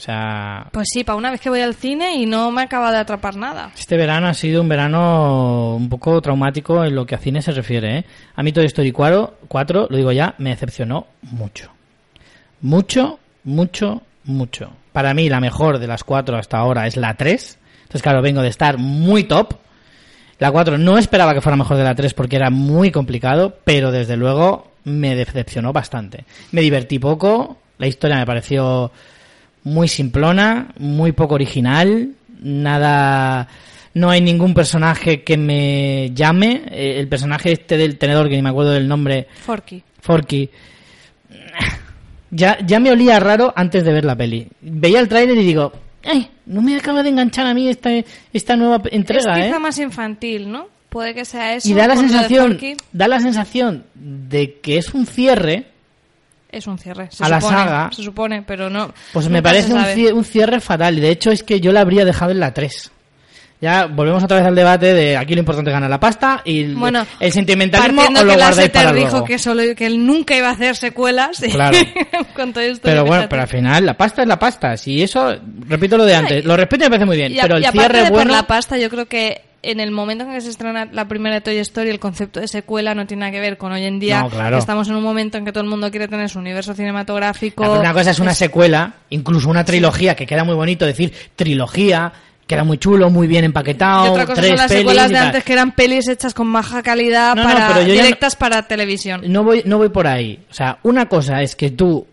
O sea, Pues sí, para una vez que voy al cine y no me acaba de atrapar nada. este verano ha sido un verano un poco traumático en lo que a cine se refiere. ¿eh? A mí Toy Story 4, 4, lo digo ya, me decepcionó mucho. Mucho, mucho, mucho. Para mí la mejor de las cuatro hasta ahora es la 3. Entonces, claro, vengo de estar muy top. La 4 no esperaba que fuera mejor de la 3 porque era muy complicado, pero desde luego me decepcionó bastante. Me divertí poco, la historia me pareció muy simplona, muy poco original, nada... No hay ningún personaje que me llame. Eh, El personaje este del tenedor, que ni me acuerdo del nombre, Forky. Forky. Ya, ya me olía raro antes de ver la peli. Veía el tráiler y digo, ¡ay! No me acaba de enganchar a mí esta, esta nueva entrega, es quizá ¿eh? más infantil, ¿no? Puede que sea eso. Y da la sensación, da la sensación de que es un cierre, Es un cierre. Se a la supone, saga. Se supone, pero no. pues me parece un sabe. cie- un cierre fatal. Y de hecho es que yo la habría dejado en la 3. Ya volvemos otra vez al debate de aquí lo importante es ganar la pasta y el- Bueno, el sentimentalismo os lo que guardáis Lasseter para dijo luego. que solo que él nunca iba a hacer secuelas. Claro. esto. Pero bueno, pero al final la pasta es la pasta. Si eso, repito lo de antes, lo respeto y me parece muy bien. Y, a- pero el y cierre de por bueno, la pasta, yo creo que en el momento en que se estrena la primera de Toy Story, el concepto de secuela no tiene nada que ver con hoy en día. No, claro. estamos en un momento en que todo el mundo quiere tener su universo cinematográfico. La primera cosa es una secuela, incluso una trilogía, que queda muy bonito decir trilogía, queda muy chulo, muy bien empaquetado. Y otra cosa tres son las secuelas de antes que eran pelis hechas con baja calidad No, para no- directas para televisión. No voy, no voy por ahí. O sea, una cosa es que tú,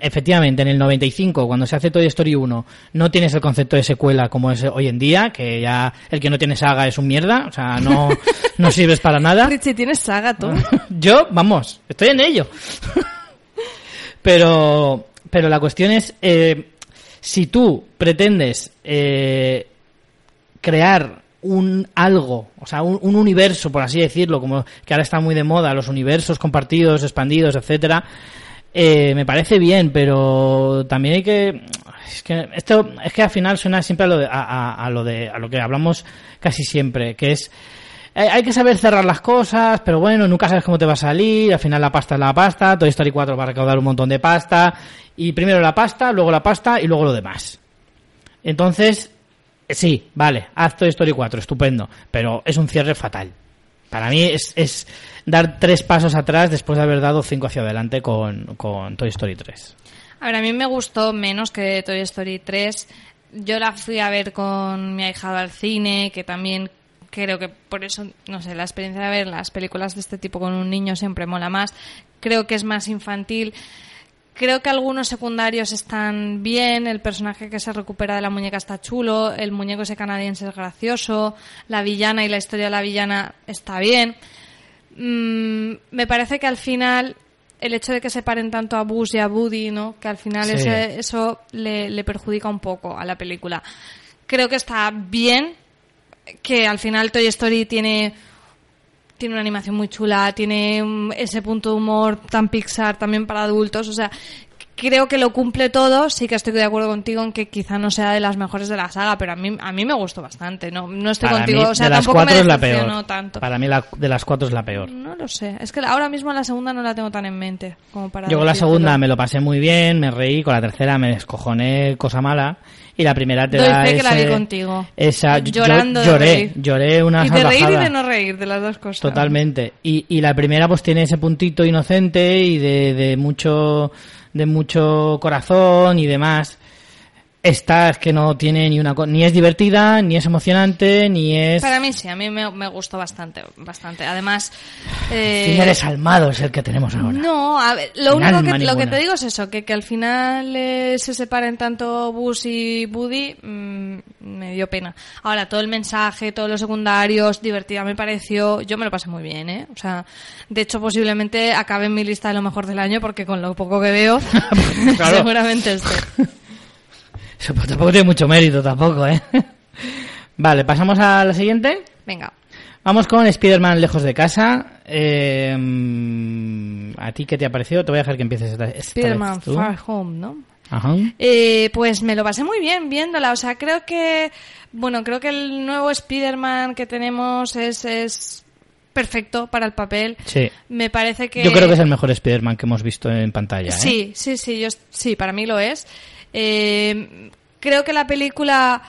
efectivamente, en el 95, cuando se hace Toy Story 1, no tienes el concepto de secuela como es hoy en día, que ya el que no tiene saga es un mierda, o sea, no, no sirves para nada. Richie, tienes saga tú. Yo, vamos, estoy en ello. pero, pero la cuestión es, eh, si tú pretendes eh, crear un algo, o sea, un, un universo, por así decirlo, como que ahora está muy de moda, los universos compartidos, expandidos, etcétera, eh, me parece bien, pero también hay que es que esto es que al final suena siempre a lo de, a, lo de a lo que hablamos casi siempre, que es eh, hay que saber cerrar las cosas, pero bueno, nunca sabes cómo te va a salir, al final la pasta es la pasta, Toy Story 4 va a recaudar un montón de pasta, y primero la pasta, luego la pasta y luego lo demás. Entonces, sí, vale, haz Toy Story 4, estupendo, pero es un cierre fatal. Para mí es, es dar tres pasos atrás después de haber dado cinco hacia adelante con, con Toy Story 3. A ver, a mí me gustó menos que Toy Story 3. Yo la fui a ver con mi ahijado al cine, que también creo que por eso, no sé, la experiencia de ver las películas de este tipo con un niño siempre mola más. Creo que es más infantil. Creo que algunos secundarios están bien, el personaje que se recupera de la muñeca está chulo, el muñeco ese canadiense es gracioso, la villana y la historia de la villana está bien. Mm, me parece que al final el hecho de que separen tanto a Buzz y a Woody, ¿no? Que al final Sí. ese- eso le, le perjudica un poco a la película. Creo que está bien, que al final Toy Story tiene tiene una animación muy chula, tiene mm, ese punto de humor tan Pixar también para adultos, o sea, creo que lo cumple todo, sí que estoy de acuerdo contigo en que quizá no sea de las mejores de la saga, pero a mí a mí me gustó bastante, no no estoy Para contigo, mí, o sea, de las tampoco me cuatro es la peor. tanto. Para mí la, de las cuatro es la peor. No lo sé, es que ahora mismo la segunda no la tengo tan en mente como para Yo con la segunda me lo pasé muy bien, me reí, con la tercera me descojoné, cosa mala, y la primera te Doy da fe que la vi ese- contigo. Esa, yo- Llorando de lloré, reír. lloré una Y de reír y de no reír, de las dos cosas. Totalmente. Y, y la primera pues tiene ese puntito inocente y de, de mucho de mucho corazón y demás. Esta es que no tiene ni una ni es divertida, ni es emocionante, ni es Para mí sí, a mí me, me gustó bastante, bastante. Además, eh, desalmado es el que tenemos ahora. No, a ver, lo Sin único que, lo que te digo es eso, que, que al final eh, se separen tanto Buzz y Woody, mm, me dio pena. Ahora, todo el mensaje, todos los secundarios, divertida me pareció, yo me lo pasé muy bien, ¿eh? O sea, de hecho posiblemente acabe en mi lista de lo mejor del año porque con lo poco que veo, seguramente. Eso pues, tampoco tiene mucho mérito tampoco, ¿eh? Vale, pasamos a la siguiente. Venga. Vamos con Spider-Man lejos de casa. Eh, ¿A ti qué te ha parecido? Te voy a dejar que empieces esta, esta Spider-Man. Far Home, ¿no? Ajá. Eh, pues me lo pasé muy bien viéndola. O sea, creo que, bueno, creo que el nuevo Spider-Man que tenemos es, es perfecto para el papel. Sí. Me parece que... Yo creo que es el mejor Spider-Man que hemos visto en pantalla. ¿eh? Sí, sí, sí, yo, sí, para mí lo es. Eh, creo que la película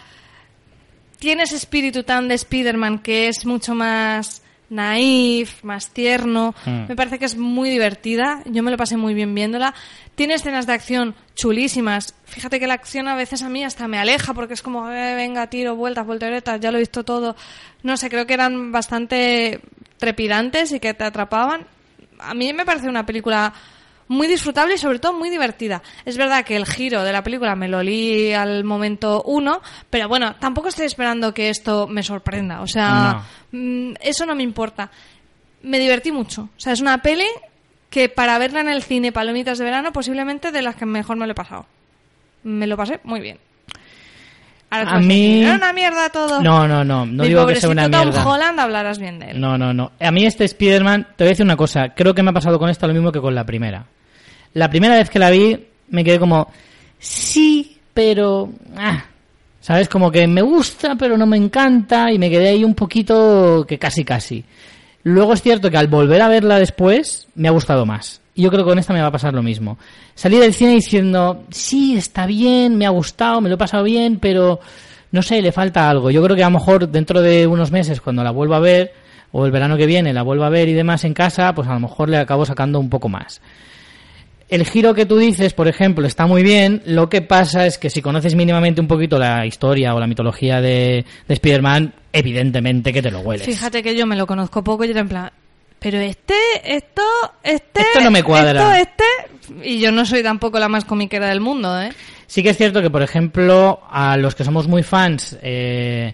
tiene ese espíritu tan de Spider-Man que es mucho más naif, más tierno. Mm. Me parece que es muy divertida. Yo me lo pasé muy bien viéndola. Tiene escenas de acción chulísimas. Fíjate que la acción a veces a mí hasta me aleja porque es como, eh, venga, tiro, vueltas, volteretas, ya lo he visto todo. No sé, creo que eran bastante trepidantes y que te atrapaban. A mí me parece una película muy disfrutable y sobre todo muy divertida. Es verdad que el giro de la película me lo li al momento uno, pero bueno, tampoco estoy esperando que esto me sorprenda. O sea, mm, eso no me importa. Me divertí mucho. O sea, es una peli que para verla en el cine, palomitas de verano, posiblemente de las que mejor me lo he pasado. Me lo pasé muy bien. Ahora A mí- Era una mierda todo. No, no, no. No Mi digo que sea una Tom mierda. Holland hablarás bien de él. No, no, no. A mí este Spider-Man, te voy a decir una cosa. Creo que me ha pasado con esta lo mismo que con la primera. La primera vez que la vi, me quedé como, sí, pero... ah". ¿Sabes? Como que me gusta, pero no me encanta. Y me quedé ahí un poquito que casi, casi. Luego es cierto que al volver a verla después, me ha gustado más. Y yo creo que con esta me va a pasar lo mismo. Salí del cine diciendo, sí, está bien, me ha gustado, me lo he pasado bien, pero, no sé, le falta algo. Yo creo que a lo mejor dentro de unos meses, cuando la vuelva a ver, o el verano que viene la vuelva a ver y demás en casa, pues a lo mejor le acabo sacando un poco más. El giro que tú dices, por ejemplo, está muy bien. Lo que pasa es que si conoces mínimamente un poquito la historia o la mitología de, de Spider-Man, evidentemente que te lo hueles. Fíjate que yo me lo conozco poco y era en plan, pero este, esto, este... Esto no me cuadra. Esto, este... Y yo no soy tampoco la más comiquera del mundo, ¿eh? Sí que es cierto que, por ejemplo, a los que somos muy fans, eh,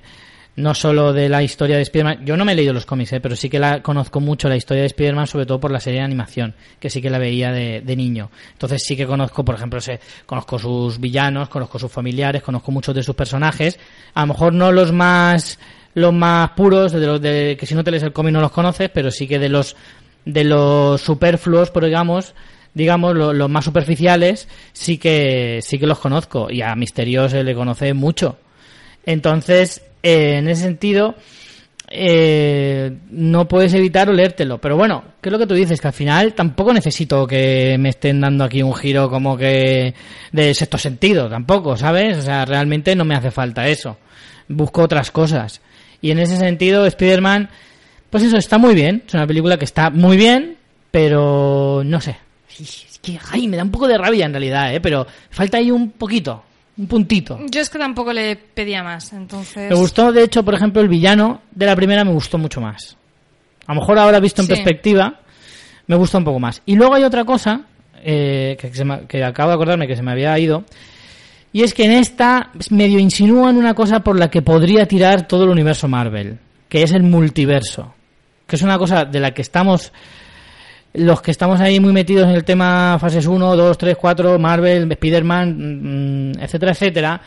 no solo de la historia de Spider-Man, yo no me he leído los cómics, eh, pero sí que la conozco mucho la historia de Spider-Man, sobre todo por la serie de animación, que sí que la veía de, de niño. Entonces sí que conozco, por ejemplo, sé, conozco sus villanos, conozco sus familiares, conozco muchos de sus personajes. A lo mejor no los más los más puros, de los de, que si no te lees el cómic no los conoces, pero sí que de los de los superfluos, por digamos, digamos, lo- los más superficiales, sí que sí que los conozco y a Misterio se le conoce mucho. Entonces, eh, en ese sentido, eh, no puedes evitar olértelo. Pero bueno, ¿qué es lo que tú dices? Que al final tampoco necesito que me estén dando aquí un giro como que de sexto sentido, tampoco, ¿sabes? O sea, realmente no me hace falta eso. Busco otras cosas. Y en ese sentido, Spider-Man, pues eso, está muy bien. Es una película que está muy bien, pero no sé. Es que, ay, me da un poco de rabia en realidad, ¿eh? Pero falta ahí un poquito, un puntito. Yo es que tampoco le pedía más, entonces... Me gustó, de hecho, por ejemplo, el villano de la primera me gustó mucho más. A lo mejor ahora visto en Sí. perspectiva, me gusta un poco más. Y luego hay otra cosa eh, que, se me- que acabo de acordarme que se me había ido. Y es que en esta medio insinúan una cosa por la que podría tirar todo el universo Marvel, que es el multiverso. Que es una cosa de la que estamos, los que estamos ahí muy metidos en el tema fases 1, 2, 3, 4, Marvel, Spider-Man, mm, etcétera, etcétera,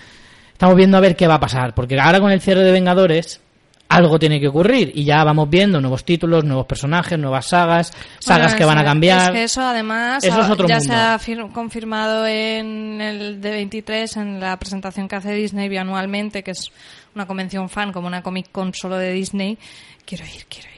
estamos viendo a ver qué va a pasar. Porque ahora con el cierre de Vengadores, algo tiene que ocurrir. Y ya vamos viendo nuevos títulos, nuevos personajes, nuevas sagas, sagas Bueno, que van a cambiar. Es que eso además Eso es otro ya mundo. se ha fir- confirmado en el D23, en la presentación que hace Disney bianualmente, que es una convención fan como una Comic Con solo de Disney. Quiero ir, quiero ir, quiero ir.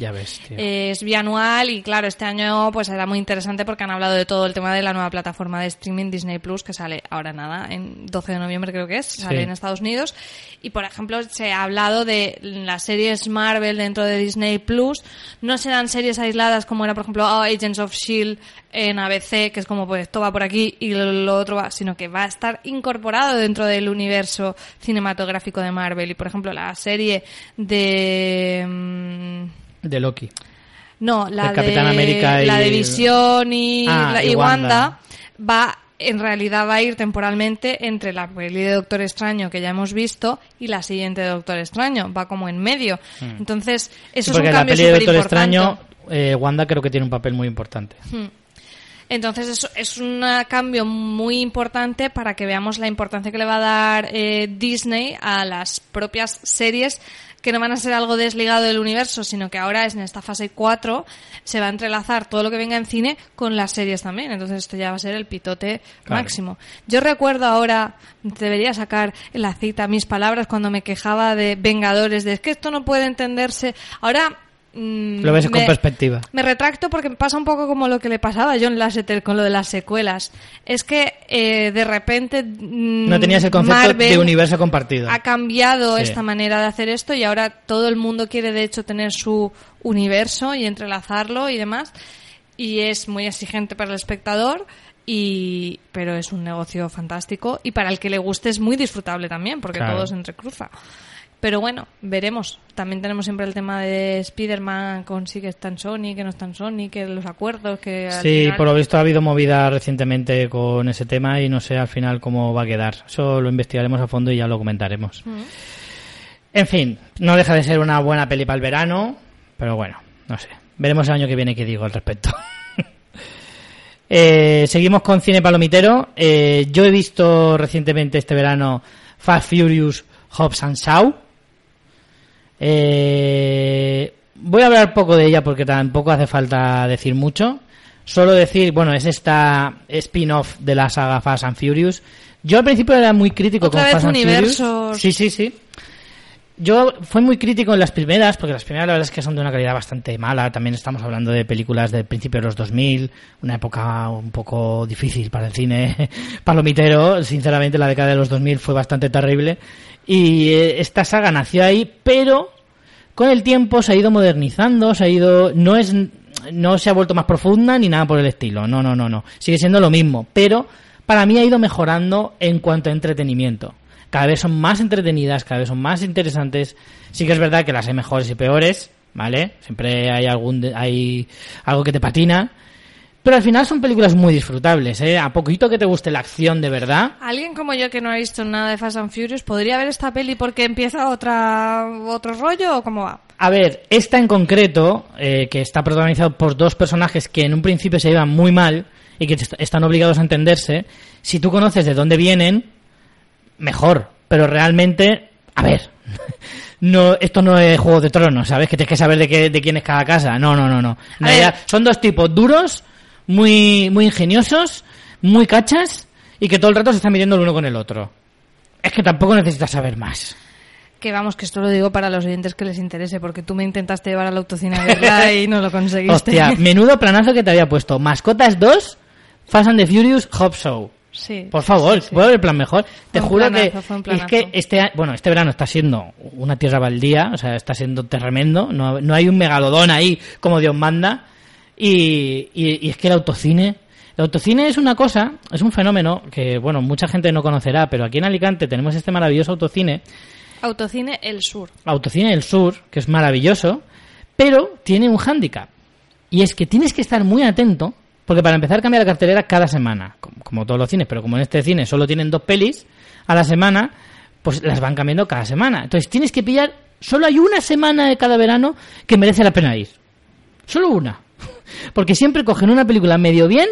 Ya ves, tío. Eh, es bianual y claro, este año pues era muy interesante porque han hablado de todo el tema de la nueva plataforma de streaming Disney Plus que sale ahora nada, en 12 de noviembre creo que es, sale Sí. en Estados Unidos. Y por ejemplo se ha hablado de las series Marvel dentro de Disney Plus. No serán series aisladas como era por ejemplo oh, Agents of Shield en ABC, que es como pues esto va por aquí y lo, lo otro va, sino que va a estar incorporado dentro del universo cinematográfico de Marvel. Y por ejemplo la serie de... De Loki. no, la El Capitán de, América y- la de Visión y, Ah, la- y y Wanda. Wanda va en realidad va a ir temporalmente entre la peli de Doctor Extraño que ya hemos visto y la siguiente de Doctor Extraño, va como en medio. Entonces, eso Hmm. Sí, es un en la cambio peli de Doctor importante. Extraño, eh, Wanda creo que tiene un papel muy importante. Entonces eso es un cambio muy importante para que veamos la importancia que le va a dar eh, Disney a las propias series que no van a ser algo desligado del universo, sino que ahora es en esta fase 4 se va a entrelazar todo lo que venga en cine con las series también. Entonces esto ya va a ser el pitote Claro. máximo. Yo recuerdo ahora, debería sacar en la cita mis palabras cuando me quejaba de Vengadores, de es que esto no puede entenderse. Ahora... mm, Lo ves con me- perspectiva. me retracto porque pasa un poco como lo que le pasaba a John Lasseter con lo de las secuelas. Es que eh, de repente mm, No tenías el concepto Marvel de universo compartido. ha cambiado Sí. esta manera de hacer esto y ahora todo el mundo quiere de hecho tener su universo y entrelazarlo y demás. Y es muy exigente para el espectador. Y, pero es un negocio fantástico y para el que le guste es muy disfrutable también porque Claro. todo se entrecruza. Pero bueno, veremos. También tenemos siempre el tema de Spider-Man con sí que está en Sony, que no está en Sony, que los acuerdos, que al Sí, final- por lo visto ha habido movida recientemente con ese tema y no sé al final cómo va a quedar. Eso lo investigaremos a fondo y ya lo comentaremos. En fin, no deja de ser una buena peli para el verano, pero bueno, no sé. Veremos el año que viene qué digo al respecto. Eh, seguimos con cine palomitero. Eh, yo he visto recientemente este verano Fast Furious, Hobbs and Shaw. Eh, voy a hablar poco de ella porque tampoco hace falta decir mucho. Solo decir, bueno, es esta spin-off de la saga Fast and Furious. Yo al principio era muy crítico Otra con vez Fast and. Furious. Sí, sí, sí. yo fui muy crítico en las primeras, porque las primeras la verdad es que son de una calidad bastante mala. También estamos hablando de películas del principio de los 2000, una época un poco difícil para el cine palomitero. Sinceramente, la década de los 2000 fue bastante terrible. Y eh, esta saga nació ahí, pero con el tiempo se ha ido modernizando, se ha ido, no es, no se ha vuelto más profunda ni nada por el estilo. No, no, no, no. Sigue siendo lo mismo, pero para mí ha ido mejorando en cuanto a entretenimiento cada vez son más entretenidas, cada vez son más interesantes. Sí que es verdad que las hay mejores y peores, ¿vale? Siempre hay algún hay algo que te patina, pero al final son películas muy disfrutables, ¿eh? A poquito que te guste la acción de verdad. Alguien como yo que no ha visto nada de Fast and Furious, ¿podría ver esta peli porque empieza otra otro rollo o cómo va? A ver, esta en concreto, eh, que está protagonizado por dos personajes que en un principio se llevan muy mal y que están obligados a entenderse, si tú conoces de dónde vienen, mejor. Pero realmente, a ver, no, esto no es Juego de Tronos, ¿sabes? Que tienes que saber de, qué, de quién es cada casa. No, no, no, no. son dos tipos duros, muy, muy ingeniosos, muy cachas y que todo el rato se están midiendo el uno con el otro. Es que tampoco necesitas saber más. Que vamos, que esto lo digo para los oyentes que les interese, porque tú me intentaste llevar a la autocina verdad y no lo conseguiste. Hostia, menudo planazo que te había puesto. Mascotas 2, Fast and the Furious Hop Show. Sí. Por favor, ¿puedo ver el plan mejor? Te juro que es que este, bueno, este verano está siendo una tierra baldía, o sea, está siendo tremendo, no, no hay un megalodón ahí como Dios manda, y, y, es que el autocine, el autocine es una cosa, es un fenómeno que, bueno, mucha gente no conocerá, pero aquí en Alicante tenemos este maravilloso autocine. Autocine El Sur. Autocine El Sur, que es maravilloso, pero tiene un hándicap. Y es que tienes que estar muy atento porque para empezar cambia la cartelera cada semana, como, todos los cines, pero como en este cine solo tienen dos pelis a la semana, pues las van cambiando cada semana. Entonces tienes que pillar, solo hay una semana de cada verano que merece la pena ir. Solo una. Porque siempre cogen una película medio bien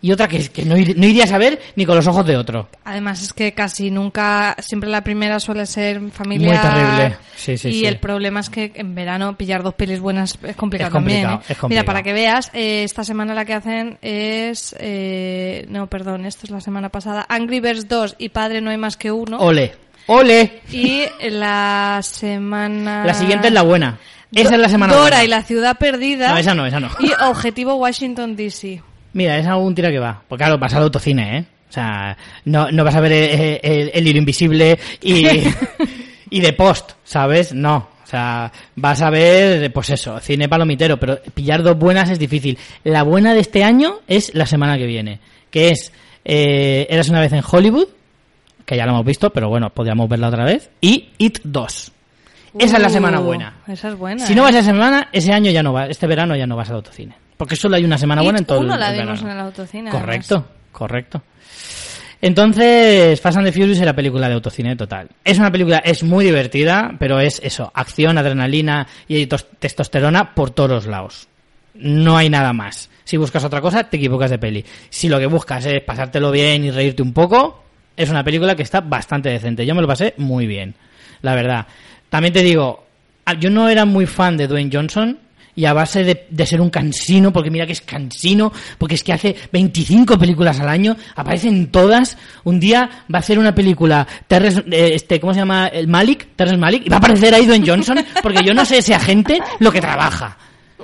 y otra que, que no, no, irías a ver ni con los ojos de otro. Además es que casi nunca, siempre la primera suele ser familiar. Muy terrible. Sí, sí, y el problema es que en verano pillar dos pelis buenas es complicado, también. ¿eh? Mira, para que veas, eh, esta semana la que hacen es, eh, no, perdón, esto es la semana pasada, Angry Birds 2 y Padre no hay más que uno. Ole, ole. Y la semana... La siguiente es la buena. Esa es la semana Dora y la ciudad perdida. No, esa no, esa no. Y Objetivo Washington DC. Mira, es algún tira que va. Porque claro, vas al autocine, ¿eh? O sea, no, no vas a ver el, el, hilo invisible y, y de post, ¿sabes? No. O sea, vas a ver, pues eso, cine palomitero, pero pillar dos buenas es difícil. La buena de este año es la semana que viene, que es eh, Eras una vez en Hollywood, que ya lo hemos visto, pero bueno, podríamos verla otra vez, y It 2. esa es la semana uh, buena. Esa es buena. Si no vas ¿eh? esa semana, ese año ya no va, este verano ya no vas al autocine. Porque solo hay una semana buena en todo uno el, la vimos en el autocine. Correcto, correcto. Entonces, Fast and the Furious es la película de autocine total. Es una película, es muy divertida, pero es eso, acción, adrenalina y testosterona por todos los lados. No hay nada más. Si buscas otra cosa, te equivocas de peli. Si lo que buscas es pasártelo bien y reírte un poco, es una película que está bastante decente. Yo me lo pasé muy bien, la verdad. También te digo, yo no era muy fan de Dwayne Johnson, y a base de, ser un cansino, porque mira que es cansino, porque es que hace 25 películas al año, aparecen todas. Un día va a hacer una película, Terrence, eh, este, ¿cómo se llama? El Malik, Terrence Malik, y va a aparecer ahí Dwayne Johnson, porque yo no sé ese agente lo que trabaja.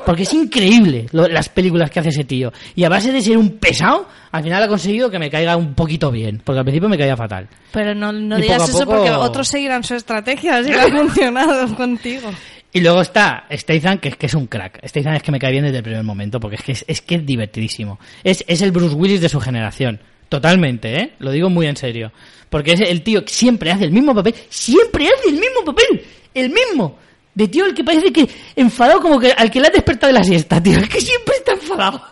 Porque es increíble las películas que hace ese tío. Y a base de ser un pesado, al final ha conseguido que me caiga un poquito bien. Porque al principio me caía fatal. Pero no, no digas eso porque otros seguirán su estrategia, si ha funcionado contigo. Y luego está Statham, que es, que es un crack. Statham es que me cae bien desde el primer momento, porque es que es, que es divertidísimo. Es, es el Bruce Willis de su generación. Totalmente, ¿eh? Lo digo muy en serio. Porque es el tío que siempre hace el mismo papel. ¡Siempre hace el mismo papel! ¡El mismo! De tío el que parece que enfadado como que al que le ha despertado de la siesta, tío. Es que siempre está enfadado.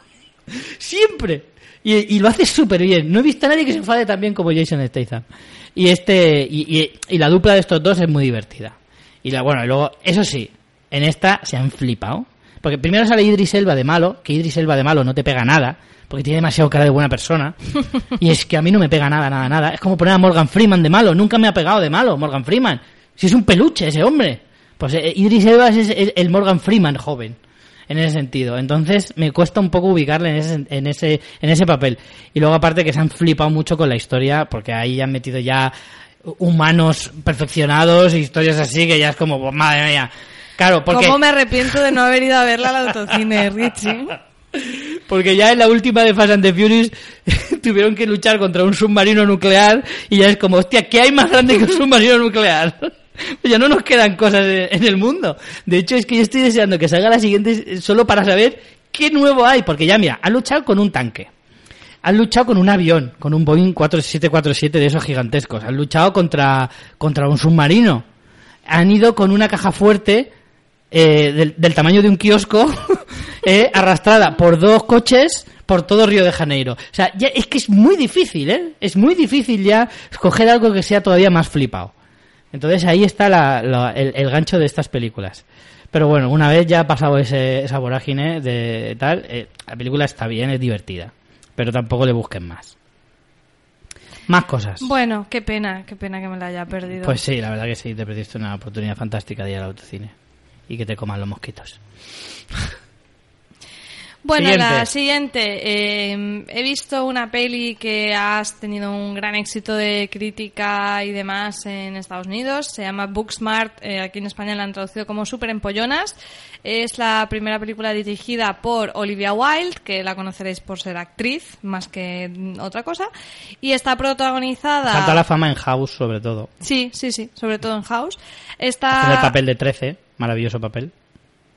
Siempre. Y, lo hace súper bien. No he visto a nadie que se enfade tan bien como Jason Statham. Y este, y, y la dupla de estos dos es muy divertida. Y la, bueno, y luego, eso sí, en esta se han flipado. Porque primero sale Idris Elba de malo, que Idris Elba de malo no te pega nada, porque tiene demasiado cara de buena persona. y es que a mí no me pega nada, nada, nada. Es como poner a Morgan Freeman de malo. Nunca me ha pegado de malo, Morgan Freeman. Si es un peluche ese hombre. Pues eh, Idris Elba es el Morgan Freeman joven. En ese sentido. Entonces me cuesta un poco ubicarle en ese, en ese, en ese papel. Y luego aparte que se han flipado mucho con la historia, porque ahí han metido ya humanos perfeccionados, historias así que ya es como, pues, madre mía. Claro, porque... ¿Cómo me arrepiento de no haber ido a verla al autocine, Richie? Porque ya en la última de Fast and the Furious tuvieron que luchar contra un submarino nuclear y ya es como, hostia, ¿qué hay más grande que un submarino nuclear? ya no nos quedan cosas en el mundo. De hecho, es que yo estoy deseando que salga la siguiente solo para saber qué nuevo hay. Porque ya, mira, han luchado con un tanque. Han luchado con un avión, con un Boeing 4747 de esos gigantescos. Han luchado contra, contra un submarino. Han ido con una caja fuerte eh, del, tamaño de un kiosco eh, arrastrada por dos coches por todo Río de Janeiro. O sea, ya es que es muy difícil, ¿eh? Es muy difícil ya escoger algo que sea todavía más flipado. Entonces ahí está el, gancho de estas películas. Pero bueno, una vez ya ha pasado ese, esa vorágine de tal, eh, la película está bien, es divertida. Pero tampoco le busquen más. Más cosas. Bueno, qué pena, qué pena que me la haya perdido. Pues sí, la verdad que sí, te perdiste una oportunidad fantástica de ir al autocine. Y que te coman los mosquitos. Bueno, la siguiente. Eh, he visto una peli que has tenido un gran éxito de crítica y demás en Estados Unidos. Se llama Booksmart. Eh, aquí en España la han traducido como Super Empollonas. Es la primera película dirigida por Olivia Wilde, que la conoceréis por ser actriz más que otra cosa. Y está protagonizada. Falta la fama en House, sobre todo. Sí, sí, sí, sobre todo en House. Está. El papel de 13, maravilloso papel.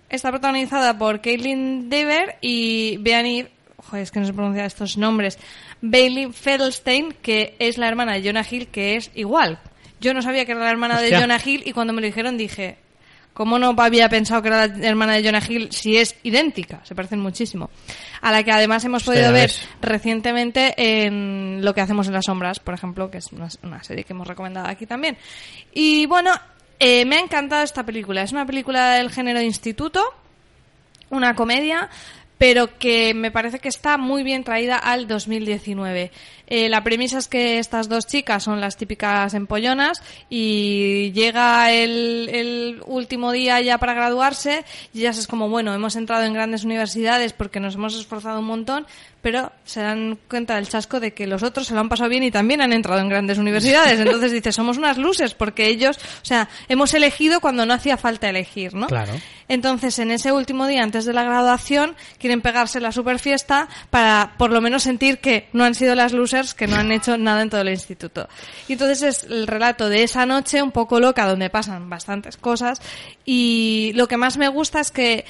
Está protagonizada por Caitlin Dever y Beanie, joder, es que no se pronuncian estos nombres, Bailey Fedelstein, que es la hermana de Jonah Hill, que es igual. Yo no sabía que era la hermana de Jonah Hill y cuando me lo dijeron dije, ¿cómo no había pensado que era la hermana de Jonah Hill si es idéntica? Se parecen muchísimo. A la que además hemos podido ver recientemente en Lo que hacemos en las sombras, por ejemplo, que es una, una serie que hemos recomendado aquí también. Y bueno, eh, me ha encantado esta película. Es una película del género instituto, una comedia, pero que me parece que está muy bien traída al 2019. Eh, la premisa es que estas dos chicas son las típicas empollonas y llega el, el, último día ya para graduarse y ya es como, bueno, hemos entrado en grandes universidades porque nos hemos esforzado un montón, pero se dan cuenta del chasco de que los otros se lo han pasado bien y también han entrado en grandes universidades. Entonces dice, somos unas luces porque ellos, o sea, hemos elegido cuando no hacía falta elegir, ¿no? Claro. Entonces, en ese último día, antes de la graduación, quieren pegarse la super fiesta para por lo menos sentir que no han sido las losers, que no han hecho nada en todo el instituto. Y entonces es el relato de esa noche un poco loca donde pasan bastantes cosas y lo que más me gusta es que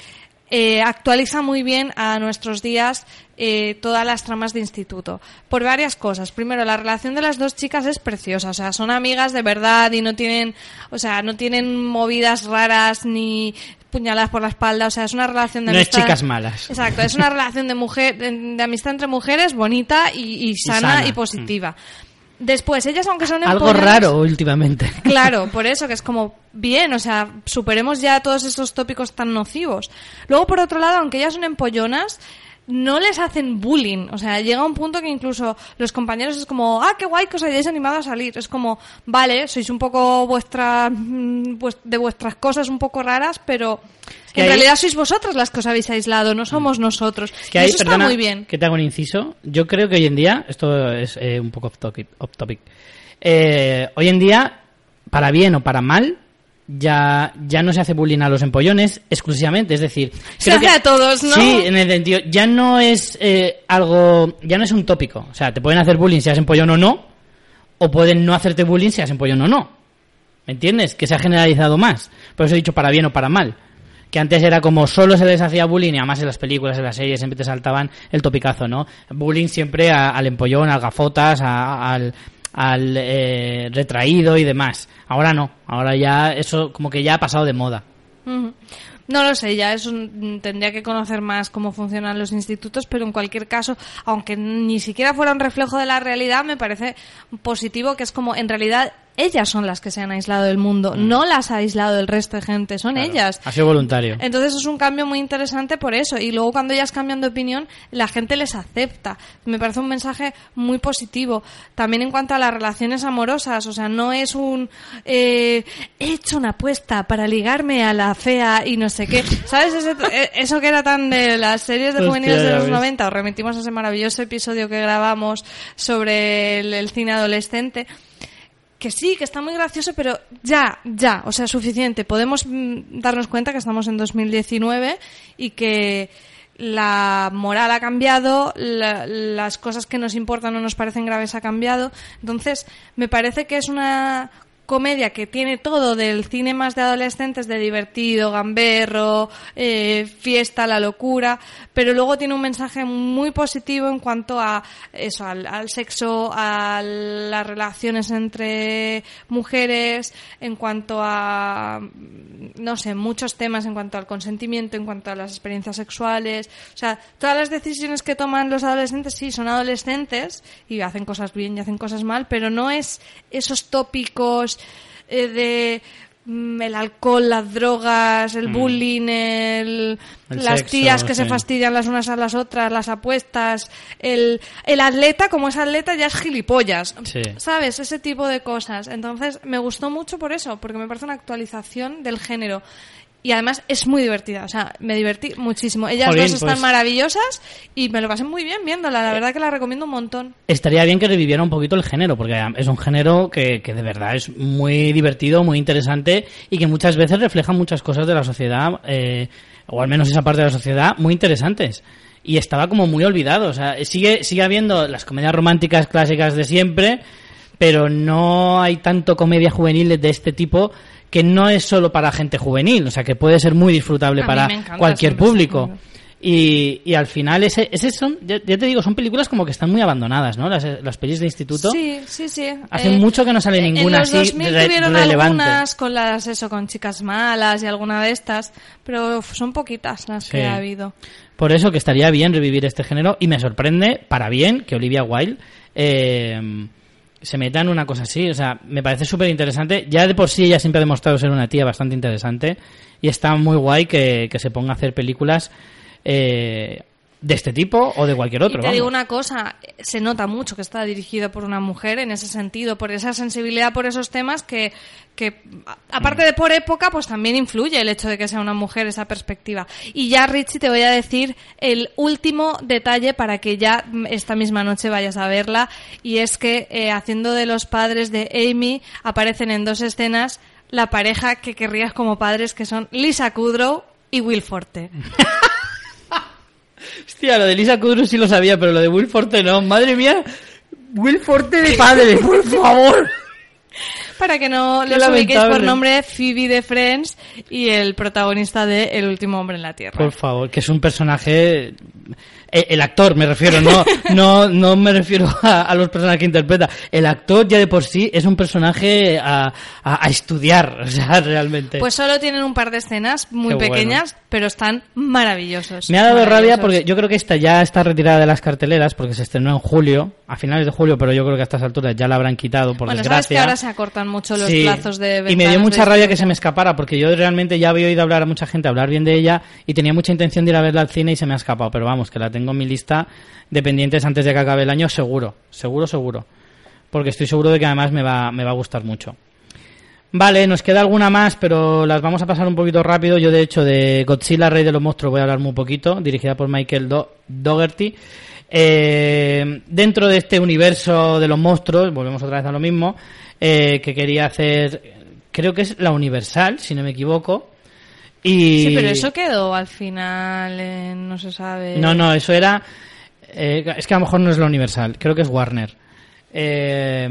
eh, actualiza muy bien a nuestros días eh, todas las tramas de instituto. Por varias cosas. Primero, la relación de las dos chicas es preciosa. O sea, son amigas de verdad y no tienen, o sea, no tienen movidas raras ni puñaladas por la espalda. O sea, es una relación de no amistad. es chicas malas. Exacto, es una relación de mujer, de, amistad entre mujeres bonita y, sana, y, positiva. Después, ellas aunque son Algo raro últimamente. Claro, por eso que es como bien, o sea, superemos ya todos esos tópicos tan nocivos. Luego, por otro lado, aunque ellas son empollonas, no les hacen bullying. O sea, llega un punto que incluso los compañeros es como, ah, qué guay que os hayáis animado a salir. Es como, vale, sois un poco vuestra, mm, de vuestras cosas un poco raras, pero en realidad sois vosotras las que os habéis aislado, no somos nosotros. Que eso está muy bien. Que te hago un inciso. Yo creo que hoy en día, esto es eh, un poco off topic, eh, hoy en día, para bien o para mal, ya, ya no se hace bullying a los empollones exclusivamente, es decir... Se hace a todos, ¿no? Sí, en el sentido, ya no es eh, algo, ya no es un tópico. O sea, te pueden hacer bullying si eres empollón o no, o pueden no hacerte bullying si eres empollón o no. ¿Me entiendes? Que se ha generalizado más. Por eso he dicho para bien o para mal. Que antes era como solo se les hacía bullying y además en las películas, en las series siempre te saltaban el topicazo, ¿no? Bullying siempre al empollón, al gafotas, al, al eh, retraído y demás. Ahora no, ahora ya eso como que ya ha pasado de moda. No lo sé, ya eso tendría que conocer más cómo funcionan los institutos, pero en cualquier caso, aunque ni siquiera fuera un reflejo de la realidad, me parece positivo que es como en realidad ellas son las que se han aislado del mundo, mm. no las ha aislado el resto de gente, son ellas. Ha sido voluntario. Entonces es un cambio muy interesante por eso. Y luego cuando ellas cambian de opinión, la gente les acepta. Me parece un mensaje muy positivo. También en cuanto a las relaciones amorosas, o sea, no es un eh, he hecho una apuesta para ligarme a la fea y no sé qué. ¿Sabes? Eh, eso que era tan de las series de juveniles de los 90, os remitimos a ese maravilloso episodio que grabamos sobre el cine adolescente que sí, que está muy gracioso, pero ya, ya, o sea, suficiente. Podemos mm, darnos cuenta que estamos en 2019 y que la moral ha cambiado, la- las cosas que nos importan o nos parecen graves ha cambiado. Entonces, me parece que es una comedia que tiene todo del cine más de adolescentes, de divertido, gamberro, eh, fiesta, la locura, pero luego tiene un mensaje muy positivo en cuanto a eso, al, al sexo, a las relaciones entre mujeres, en cuanto a, no sé, muchos temas en cuanto al consentimiento, en cuanto a las experiencias sexuales. O sea, todas las decisiones que toman los adolescentes, sí, son adolescentes y hacen cosas bien y hacen cosas mal, pero no es esos tópicos eh, de mm, el alcohol, las drogas, el bullying, el, Mm. El las sexo, tías que se sí. fastidian las unas a las otras, las apuestas, el, el atleta, como es atleta, ya es gilipollas. Sí. ¿Sabes? Ese tipo de cosas. Entonces, me gustó mucho por eso, porque me parece una actualización del género. Y además es muy divertida, o sea, me divertí muchísimo. Ellas Jolín, dos están pues- maravillosas y me lo pasé muy bien viéndola, la verdad que la recomiendo un montón. Estaría bien que reviviera un poquito el género, porque es un género que, que de verdad es muy divertido, muy interesante y que muchas veces refleja muchas cosas de la sociedad, eh, o al menos esa parte de la sociedad, muy interesantes. Y estaba como muy olvidado. O sea, sigue, sigue habiendo las comedias románticas clásicas de siempre, pero no hay tanto comedia juvenil de este tipo que no es solo para gente juvenil, o sea, que puede ser muy disfrutable A para encanta, cualquier público. Y, y al final ese, ese son, ya, ya te digo, son películas como que están muy abandonadas, ¿no? Las, las pelis de instituto. Sí, sí, sí. Hace Eh, mucho que no sale ninguna en los así 2000 re- tuvieron relevante. algunas con las, eso, con chicas malas y alguna de estas, pero son poquitas las Sí. que ha habido. Por eso que estaría bien revivir este género y me sorprende, para bien, que Olivia Wilde eh, se meta en una cosa así. O sea, me parece súper interesante. Ya de por sí ella siempre ha demostrado ser una tía bastante interesante y está muy guay que, que se ponga a hacer películas eh, de este tipo o de cualquier otro. y te vamos. digo una cosa, se nota mucho que está dirigido por una mujer en ese sentido, por esa sensibilidad por esos temas que, que aparte de por época, pues también influye el hecho de que sea una mujer esa perspectiva. Y ya, Richie, te voy a decir el último detalle para que ya esta misma noche vayas a verla, y es que eh, haciendo de los padres de Amy aparecen en dos escenas la pareja que querrías como padres, que son Lisa Kudrow y Will Forte. Hostia, lo de Lisa Kudrow sí lo sabía, pero lo de Will Forte no. Madre mía, Will Forte de padre, por favor. Para que no los ubiquéis por nombre, Phoebe de Friends y el protagonista de El último hombre en la Tierra. Por favor, que es un personaje. Eh, El actor, me refiero, no, no, no me refiero a, a los personajes que interpreta. El actor ya de por sí es un personaje a, a- a estudiar, o sea, realmente. Pues solo tienen un par de escenas muy Qué bueno. pequeñas, pero están maravillosos. me ha dado rabia porque yo creo que esta ya está retirada de las carteleras porque se estrenó en julio, a finales de julio, pero yo creo que a estas alturas ya la habrán quitado por Bueno, sabes que desgracia. ahora se acortan mucho los Sí, plazos de y me dio mucha rabia que se me escapara porque yo realmente ya había oído hablar a mucha gente hablar bien de ella y tenía mucha intención de ir a verla al cine y se me ha escapado pero vamos que la tengo mi lista de pendientes antes de que acabe el año seguro seguro seguro porque estoy seguro de que además me va me va a gustar mucho Vale, nos queda alguna más, pero las vamos a pasar un poquito rápido. Yo, de hecho, de Godzilla, Rey de los Monstruos, voy a hablar muy poquito, dirigida por Michael Do- Dougherty. Eh, dentro de este universo de los monstruos, volvemos otra vez a lo mismo, eh, que quería hacer, creo que es la Universal, si no me equivoco. Y... Sí, pero eso quedó al final, en- no se sabe. No, no, eso era. eh, es que a lo mejor no es la Universal, creo que es Warner. Eh,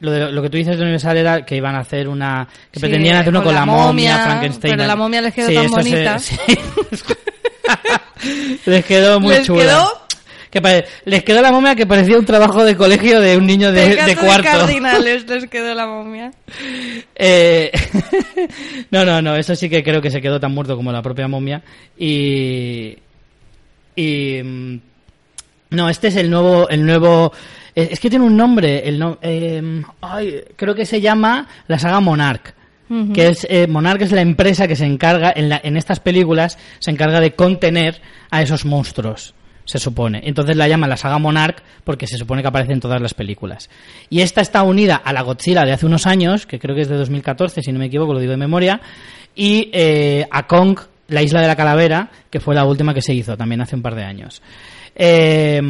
lo, de- lo que tú dices de Universal era que iban a hacer una. que Sí, pretendían hacer uno con con, la momia, momia, Frankenstein. pero la momia les quedó Sí, tan eso se- bonita. sí. les quedó muy Les chula. quedó- Que les quedó la momia que parecía un trabajo de colegio de un niño de, Pegaso de cuarto. cardinales les quedó la momia. Eh, no, no, no, eso sí que creo que se quedó tan muerto como la propia momia. Y. Y. mm, No, este es el nuevo. El nuevo eh, es que tiene un nombre. El no, eh, ay, creo que se llama la saga Monarch. Que es, eh, Monarch es la empresa que se encarga, en, la- en estas películas, se encarga de contener a esos monstruos, se supone. Entonces la llaman la saga Monarch porque se supone que aparece en todas las películas. Y esta está unida a la Godzilla de hace unos años, que creo que es de 2014, si no me equivoco, lo digo de memoria, y eh, a Kong, la isla de la calavera, que fue la última que se hizo también hace un par de años. Eh,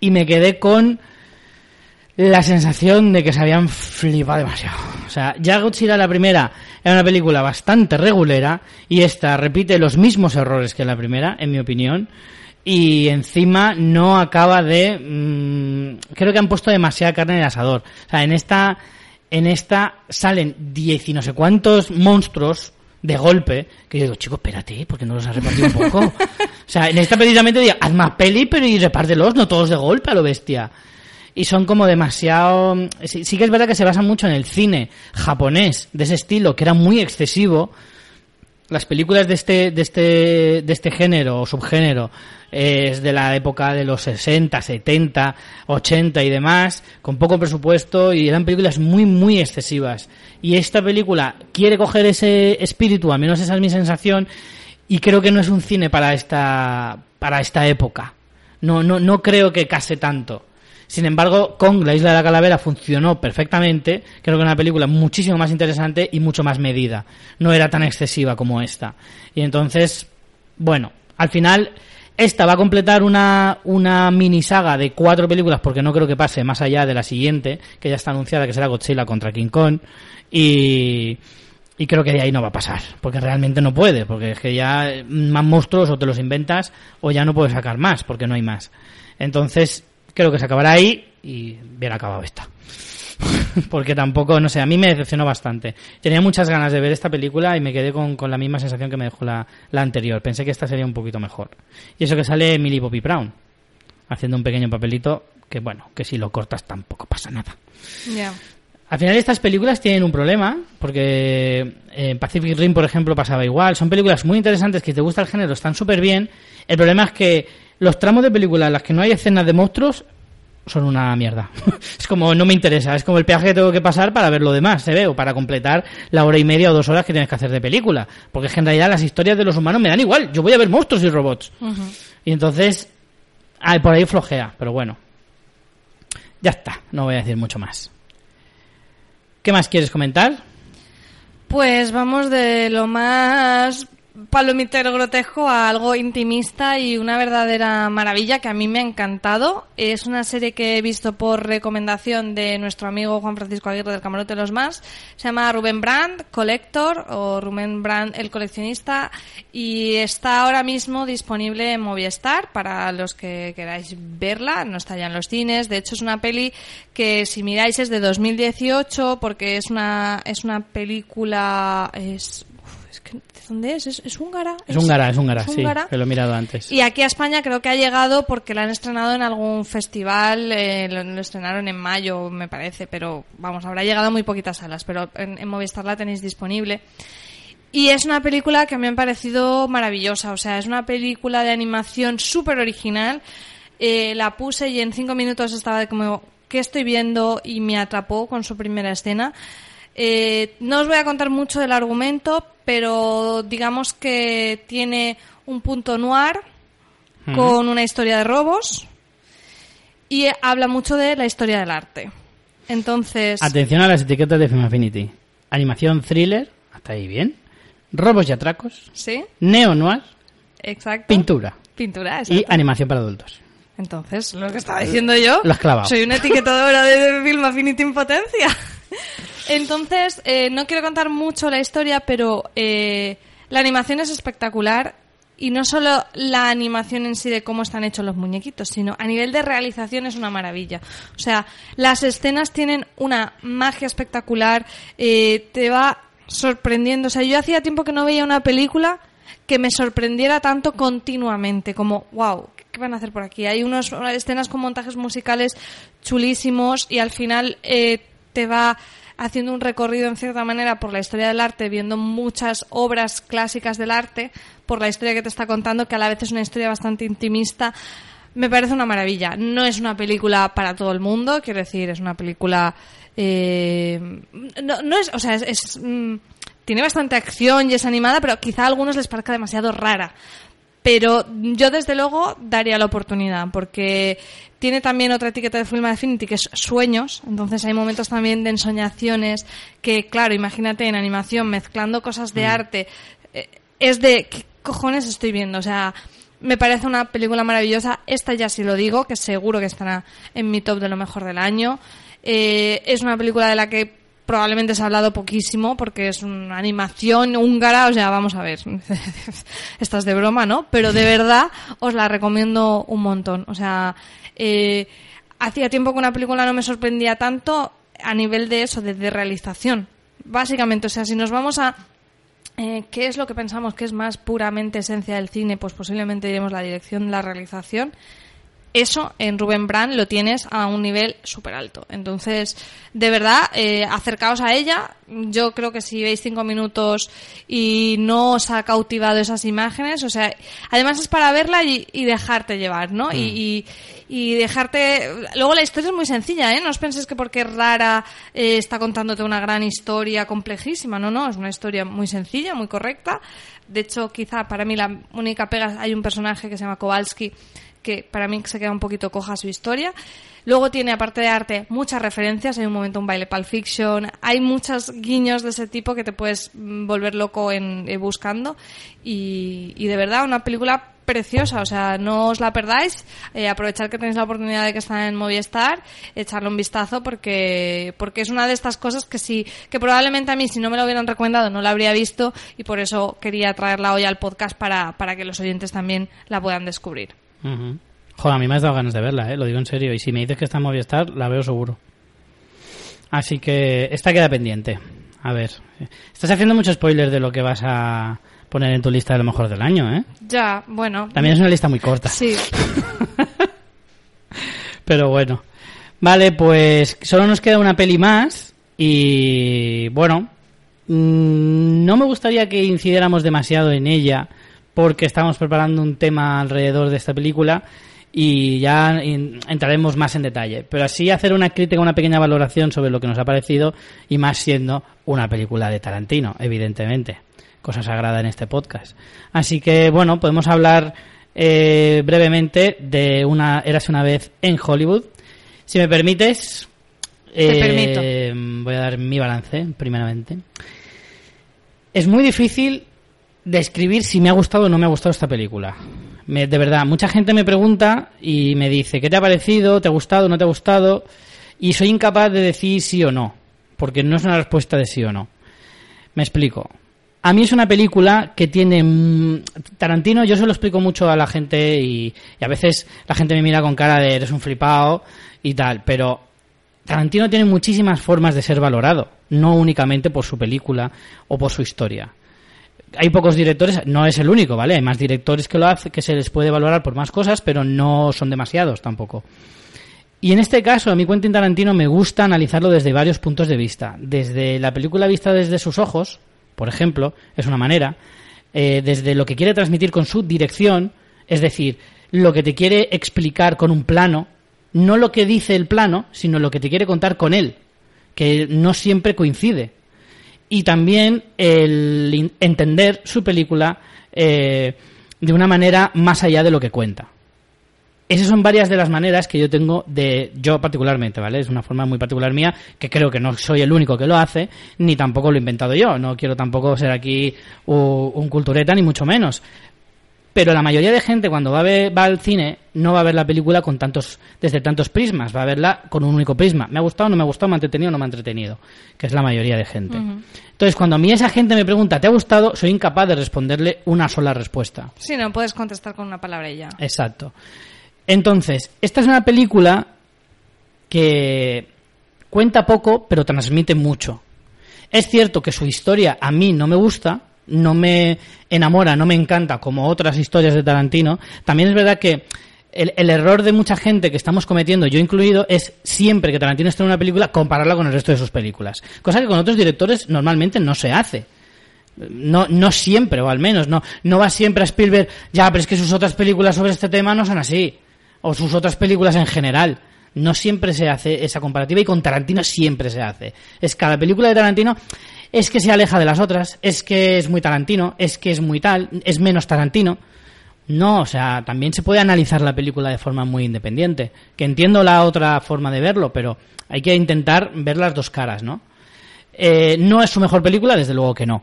y me quedé con la sensación de que se habían flipado demasiado. O sea, ya Godzilla la primera era una película bastante regulera y esta repite los mismos errores que la primera, en mi opinión. Y encima no acaba de... mm, creo que han puesto demasiada carne en el asador. O sea, en esta, en esta salen diez y no sé cuántos monstruos de golpe, que yo digo, chico, espérate, porque no los has repartido un poco. o sea, en esta precisamente digo, haz más peli, pero y repártelos, no todos de golpe a lo bestia y son como demasiado... Sí, sí que es verdad que se basan mucho en el cine japonés de ese estilo, que era muy excesivo. Las películas de este, de este, de este género o subgénero eh, es de la época de los 60, 70, 80 y demás, con poco presupuesto y eran películas muy, muy excesivas. Y esta película quiere coger ese espíritu, al menos esa es mi sensación, y creo que no es un cine para esta, para esta época. No, no, no creo que case tanto. Sin embargo, Kong, la isla de la calavera, funcionó perfectamente. Creo que era una película muchísimo más interesante y mucho más medida. No era tan excesiva como esta. Y entonces, bueno, al final, esta va a completar una, una mini saga de cuatro películas, porque no creo que pase más allá de la siguiente, que ya está anunciada, que será Godzilla contra King Kong. Y, y creo que de ahí no va a pasar, porque realmente no puede, porque es que ya más monstruos o te los inventas o ya no puedes sacar más, porque no hay más. Entonces, creo que se acabará ahí y bien acabado esta. porque tampoco, no sé, a mí me decepcionó bastante. Tenía muchas ganas de ver esta película y me quedé con, con la misma sensación que me dejó la, la anterior. Pensé que esta sería un poquito mejor. Y eso que sale Millie Bobby Brown, haciendo un pequeño papelito que, bueno, que si lo cortas tampoco pasa nada. Ya. Al final estas películas tienen un problema, porque en Pacific Rim, por ejemplo, pasaba igual. Son películas muy interesantes que si te gusta el género, están súper bien. El problema es que los tramos de película en las que no hay escenas de monstruos son una mierda. es como, no me interesa, es como el peaje que tengo que pasar para ver lo demás, se ve, o para completar la hora y media o dos horas que tienes que hacer de película. Porque es que en realidad las historias de los humanos me dan igual, yo voy a ver monstruos y robots. Y entonces, por ahí flojea, pero bueno. Ya está, no voy a decir mucho más. ¿Qué más quieres comentar? Pues vamos de lo más palomitero grotesco a algo intimista y una verdadera maravilla que a mí me ha encantado. Es una serie que he visto por recomendación de nuestro amigo Juan Francisco Aguirre del Camarote de los Más. Se llama Rubén Brand, Collector, o Rubén Brand, el coleccionista, y está ahora mismo disponible en Movistar para los que queráis verla. No está ya en los cines. De hecho, es una peli que si miráis es de 2018 porque es una, es una película... Es, uf, es que, ¿de dónde es? ¿Es, es húngara? Es húngara, es húngara, ¿Es sí, que lo he mirado antes. Y aquí a España creo que ha llegado porque la han estrenado en algún festival, eh, lo, lo estrenaron en mayo, me parece, pero vamos, habrá llegado a muy poquitas salas, pero en, en Movistar la tenéis disponible. Y es una película que me ha parecido maravillosa, o sea, es una película de animación súper original. Eh, la puse y en cinco minutos estaba de como, ¿qué estoy viendo? Y me atrapó con su primera escena. Eh, no os voy a contar mucho del argumento, pero digamos que tiene un punto noir con una historia de robos y habla mucho de la historia del arte. Entonces, Atención a las etiquetas de Film Affinity. Animación thriller, hasta ahí bien. Robos y atracos. ¿sí? Neo noir. Exacto. Pintura. Pintura, Y animación para adultos. Entonces, lo que estaba diciendo yo, soy una etiquetadora de Film Affinity en potencia. Entonces, eh, no quiero contar mucho la historia, pero eh, la animación es espectacular. Y no solo la animación en sí de cómo están hechos los muñequitos, sino a nivel de realización es una maravilla. O sea, las escenas tienen una magia espectacular, eh, te va sorprendiendo. O sea, yo hacía tiempo que no veía una película que me sorprendiera tanto continuamente, como, wow, ¿qué van a hacer por aquí? Hay unas escenas con montajes musicales chulísimos y al final eh, te va haciendo un recorrido en cierta manera por la historia del arte, viendo muchas obras clásicas del arte, por la historia que te está contando, que a la vez es una historia bastante intimista. Me parece una maravilla. No es una película para todo el mundo, quiero decir, es una película. eh, no, es. O sea, es, mm, tiene bastante acción y es animada, pero quizá a algunos les parezca demasiado rara. Pero yo desde luego daría la oportunidad porque tiene también otra etiqueta de Film Affinity que es sueños, entonces hay momentos también de ensoñaciones que claro, imagínate en animación mezclando cosas de arte, eh, es de ¿qué cojones estoy viendo? O sea, me parece una película maravillosa. Esta ya sí lo digo, que seguro que estará en mi top de lo mejor del año. Eh, es una película de la que probablemente se ha hablado poquísimo porque es una animación húngara, o sea, vamos a ver, estás de broma, ¿no? Pero de verdad os la recomiendo un montón. O sea, eh, hacía tiempo que una película no me sorprendía tanto a nivel de eso, de, realización. Básicamente, o sea, si nos vamos a eh, ¿Qué es lo que pensamos que es más puramente esencia del cine? Pues posiblemente diremos la dirección, la realización eso en Rubén Brand lo tienes a un nivel súper alto. Entonces, de verdad, eh, acercaos a ella. Yo creo que si veis cinco minutos y no os ha cautivado esas imágenes, o sea, además es para verla y, dejarte llevar, ¿no? Y, y, dejarte. Luego la historia es muy sencilla, ¿eh? No os penséis que porque es rara eh, está contándote una gran historia complejísima. No, no, es una historia muy sencilla, muy correcta. De hecho, quizá para mí la única pega hay un personaje que se llama Kowalski que para mí se queda un poquito coja su historia. Luego tiene, aparte de arte, muchas referencias. Hay un momento, un baile Pulp Fiction. Hay muchos guiños de ese tipo que te puedes mm, volver loco en, eh, buscando. Y, de verdad, una película preciosa, o sea, no os la perdáis, eh, aprovechar que tenéis la oportunidad de que está en Movistar, echarle un vistazo porque, porque es una de estas cosas que sí, que probablemente a mí si no me lo hubieran recomendado no la habría visto y por eso quería traerla hoy al podcast para, para que los oyentes también la puedan descubrir. Joder, a mí me has dado ganas de verla, ¿eh? lo digo en serio. Y si me dices que está en Movistar, la veo seguro. Así que esta queda pendiente. A ver, estás haciendo mucho spoiler de lo que vas a poner en tu lista de lo mejor del año, ¿eh? Ya, bueno. También es una lista muy corta. Sí. Pero bueno. Vale, pues solo nos queda una peli más. Y bueno, mm, no me gustaría que incidiéramos demasiado en ella porque estamos preparando un tema alrededor de esta película y ya entraremos más en detalle. Pero así hacer una crítica, una pequeña valoración sobre lo que nos ha parecido y más siendo una película de Tarantino, evidentemente. Cosa sagrada en este podcast. Así que bueno, podemos hablar eh, brevemente de una Érase una vez en Hollywood. Si me permites, eh, voy a dar mi balance primeramente. Es muy difícil describir si me ha gustado o no me ha gustado esta película. de verdad, mucha gente me pregunta y me dice, ¿qué te ha parecido? ¿Te ha gustado? ¿No te ha gustado? Y soy incapaz de decir sí o no, porque no es una respuesta de sí o no. Me explico. A mí es una película que tiene... Mm, Tarantino, yo se lo explico mucho a la gente y, y a veces la gente me mira con cara de eres un flipado y tal, pero Tarantino tiene muchísimas formas de ser valorado, no únicamente por su película o por su historia hay pocos directores, no es el único, ¿vale? Hay más directores que lo hacen, que se les puede valorar por más cosas, pero no son demasiados tampoco. Y en este caso, a mi Quentin Tarantino me gusta analizarlo desde varios puntos de vista. Desde la película vista desde sus ojos, por ejemplo, es una manera. Eh, desde lo que quiere transmitir con su dirección, es decir, lo que te quiere explicar con un plano, no lo que dice el plano, sino lo que te quiere contar con él, que no siempre coincide y también el entender su película eh, de una manera más allá de lo que cuenta. Esas son varias de las maneras que yo tengo de, yo particularmente, ¿vale? Es una forma muy particular mía, que creo que no soy el único que lo hace, ni tampoco lo he inventado yo. No quiero tampoco ser aquí un cultureta, ni mucho menos. Pero la mayoría de gente cuando va, a ver, va al cine no va a ver la película con tantos, desde tantos prismas, va a verla con un único prisma. ¿Me ha gustado, no me ha gustado, me ha entretenido, no me ha entretenido? Que es la mayoría de gente. Entonces, cuando a mí esa gente me pregunta, ¿te ha gustado? Soy incapaz de responderle una sola respuesta. Sí, no puedes contestar con una palabra y ya. Exacto. Entonces, esta es una película que cuenta poco, pero transmite mucho. Es cierto que su historia a mí no me gusta, no me enamora, no me encanta como otras historias de Tarantino, también es verdad que el, error de mucha gente que estamos cometiendo, yo incluido, es siempre que Tarantino en una película compararla con el resto de sus películas. Cosa que con otros directores normalmente no se hace. No, no siempre, o al menos, no, no va siempre a Spielberg, ya, pero es que sus otras películas sobre este tema no son así. O sus otras películas en general. No siempre se hace esa comparativa y con Tarantino siempre se hace. Es cada película de Tarantino es que se aleja de las otras, es que es muy Tarantino, es que es muy tal, es menos Tarantino. No, o sea, también se puede analizar la película de forma muy independiente. Que entiendo la otra forma de verlo, pero hay que intentar ver las dos caras, ¿no? Eh, no es su mejor película, desde luego que no.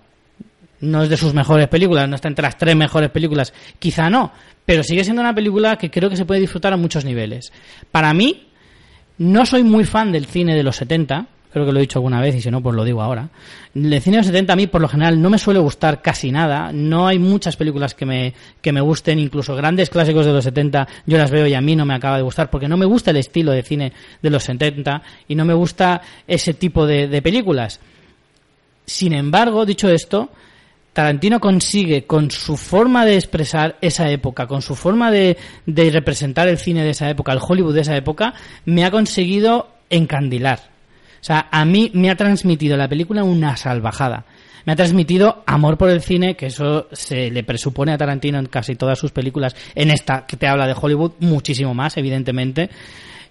no es de sus mejores películas, no está entre las tres mejores películas, quizá no, pero sigue siendo una película que creo que se puede disfrutar a muchos niveles. Para mí, no soy muy fan del cine de los 70, creo que lo he dicho alguna vez y si no, pues lo digo ahora. El cine de los 70 a mí, por lo general, no me suele gustar casi nada. No hay muchas películas que me, que me gusten, incluso grandes clásicos de los 70 yo las veo y a mí no me acaba de gustar porque no me gusta el estilo de cine de los 70 y no me gusta ese tipo de, de películas. Sin embargo, dicho esto, Tarantino consigue con su forma de expresar esa época, con su forma de, de, representar el cine de esa época, el Hollywood de esa época, me ha conseguido encandilar. O sea, a mí me ha transmitido la película una salvajada. Me ha transmitido amor por el cine, que eso se le presupone a Tarantino en casi todas sus películas. En esta que te habla de Hollywood, muchísimo más, evidentemente.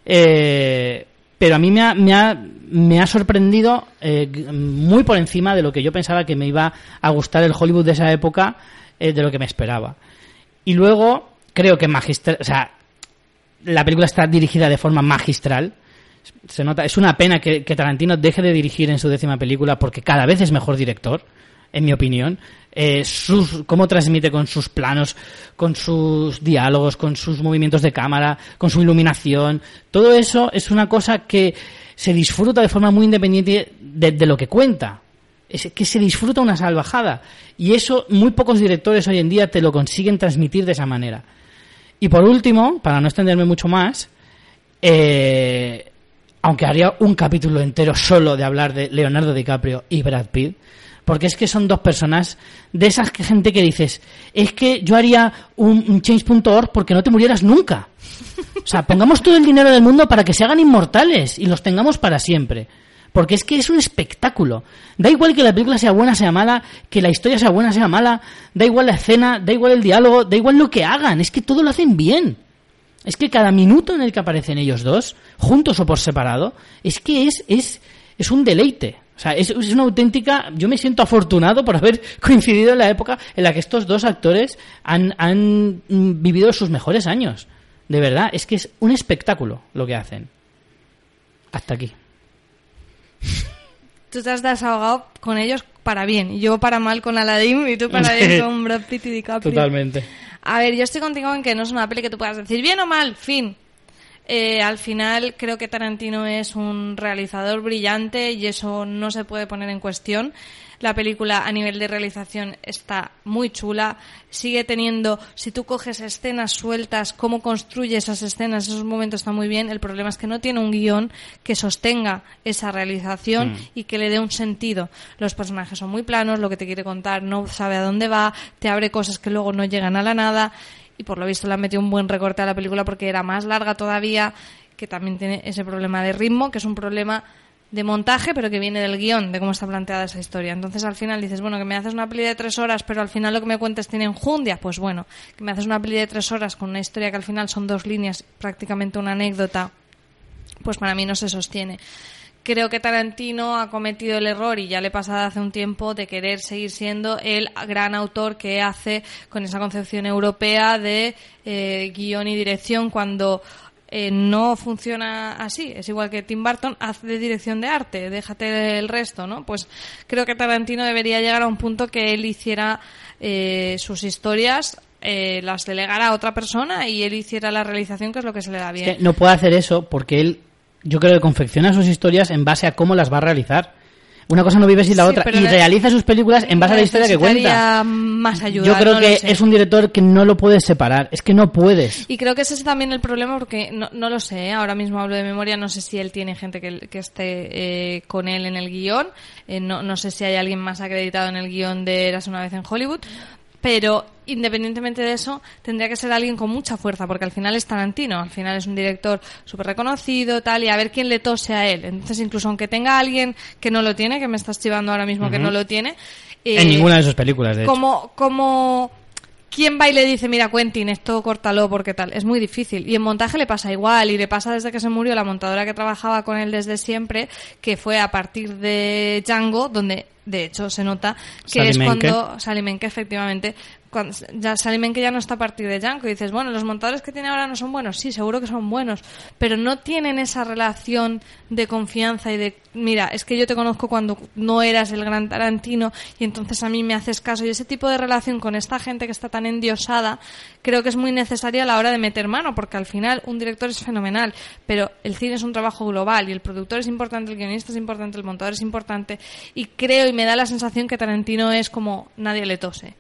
Eh, pero a mí me ha, me ha, me ha sorprendido eh, muy por encima de lo que yo pensaba que me iba a gustar el Hollywood de esa época, eh, de lo que me esperaba. Y luego, creo que magistral, o sea, la película está dirigida de forma magistral se nota, es una pena que, que, Tarantino deje de dirigir en su décima película porque cada vez es mejor director, en mi opinión. Eh, sus, cómo transmite con sus planos, con sus diálogos, con sus movimientos de cámara, con su iluminación. Todo eso es una cosa que se disfruta de forma muy independiente de, lo que cuenta. Es que se disfruta una salvajada. Y eso muy pocos directores hoy en día te lo consiguen transmitir de esa manera. Y por último, para no extenderme mucho más, eh, aunque haría un capítulo entero solo de hablar de Leonardo DiCaprio y Brad Pitt, porque es que son dos personas de esas gente que dices, es que yo haría un, un change.org porque no te murieras nunca. O sea, pongamos todo el dinero del mundo para que se hagan inmortales y los tengamos para siempre. Porque es que es un espectáculo. Da igual que la película sea buena, sea mala, que la historia sea buena, sea mala, da igual la escena, da igual el diálogo, da igual lo que hagan, es que todo lo hacen bien. Es que cada minuto en el que aparecen ellos dos, juntos o por separado, es que es, es, es un deleite. O sea, es, es, una auténtica. Yo me siento afortunado por haber coincidido en la época en la que estos dos actores han, han vivido sus mejores años. De verdad, es que es un espectáculo lo que hacen. Hasta aquí. Tú te has desahogado con ellos para bien, y yo para mal con Aladdin y tú para bien con Brad Pitt y DiCaprio. Totalmente. A ver, yo estoy contigo en que no es una peli que tú puedas decir bien o mal, fin. Eh, al final creo que Tarantino es un realizador brillante y eso no se puede poner en cuestión. La película a nivel de realización está muy chula. Sigue teniendo, si tú coges escenas sueltas, cómo construye esas escenas, esos momentos está muy bien. El problema es que no tiene un guion que sostenga esa realización mm. y que le dé un sentido. Los personajes son muy planos, lo que te quiere contar no sabe a dónde va, te abre cosas que luego no llegan a la nada y por lo visto le han metido un buen recorte a la película porque era más larga todavía, que también tiene ese problema de ritmo, que es un problema de montaje, pero que viene del guion, de cómo está planteada esa historia. Entonces al final dices, bueno, que me haces una peli de tres horas, pero al final lo que me cuentas tiene enjundia. Pues bueno, que me haces una peli de tres horas con una historia que al final son dos líneas, prácticamente una anécdota, pues para mí no se sostiene. Creo que Tarantino ha cometido el error, y ya le pasa hace un tiempo, de querer seguir siendo el gran autor que hace con esa concepción europea de eh, guion y dirección cuando eh, no funciona así. Es igual que Tim Burton hace de dirección de arte, déjate el resto, ¿no? Pues creo que Tarantino debería llegar a un punto que él hiciera eh, sus historias eh, las delegara a otra persona y él hiciera la realización, que es lo que se le da bien. Es que no puede hacer eso porque él, yo creo que confecciona sus historias en base a cómo las va a realizar. Una cosa no vive sin la Sí, otra. Y realiza sus películas en base a la historia que cuenta. Más ayuda. Yo creo no que es un director que no lo puedes separar. Es que no puedes. Y creo que ese es también el problema porque no, no lo sé, ¿eh? ahora mismo hablo de memoria, no sé si él tiene gente que, que esté eh, con él en el guion, eh, no, no sé si hay alguien más acreditado en el guion de Eras una vez en Hollywood, pero independientemente de eso, tendría que ser alguien con mucha fuerza, porque al final es Tarantino, al final es un director súper reconocido, tal, y a ver quién le tose a él. Entonces, incluso aunque tenga alguien que no lo tiene, que me estás chivando ahora mismo que no lo tiene, En eh, ninguna de sus películas, de hecho. como, como quién va y le dice, mira Quentin, esto córtalo porque tal, es muy difícil. Y en montaje le pasa igual, y le pasa desde que se murió la montadora que trabajaba con él desde siempre, que fue a partir de Django, donde de hecho se nota que es cuando Sally Menke, efectivamente, cuando ya Salimen que ya no está a partir de Janko y dices, bueno, los montadores que tiene ahora no son buenos, sí, seguro que son buenos, pero no tienen esa relación de confianza y de, mira, es que yo te conozco cuando no eras el gran Tarantino y entonces a mí me haces caso y ese tipo de relación con esta gente que está tan endiosada, creo que es muy necesaria a la hora de meter mano, porque al final un director es fenomenal, pero el cine es un trabajo global y el productor es importante, el guionista es importante, el montador es importante y creo y me da la sensación que Tarantino es como nadie le tose.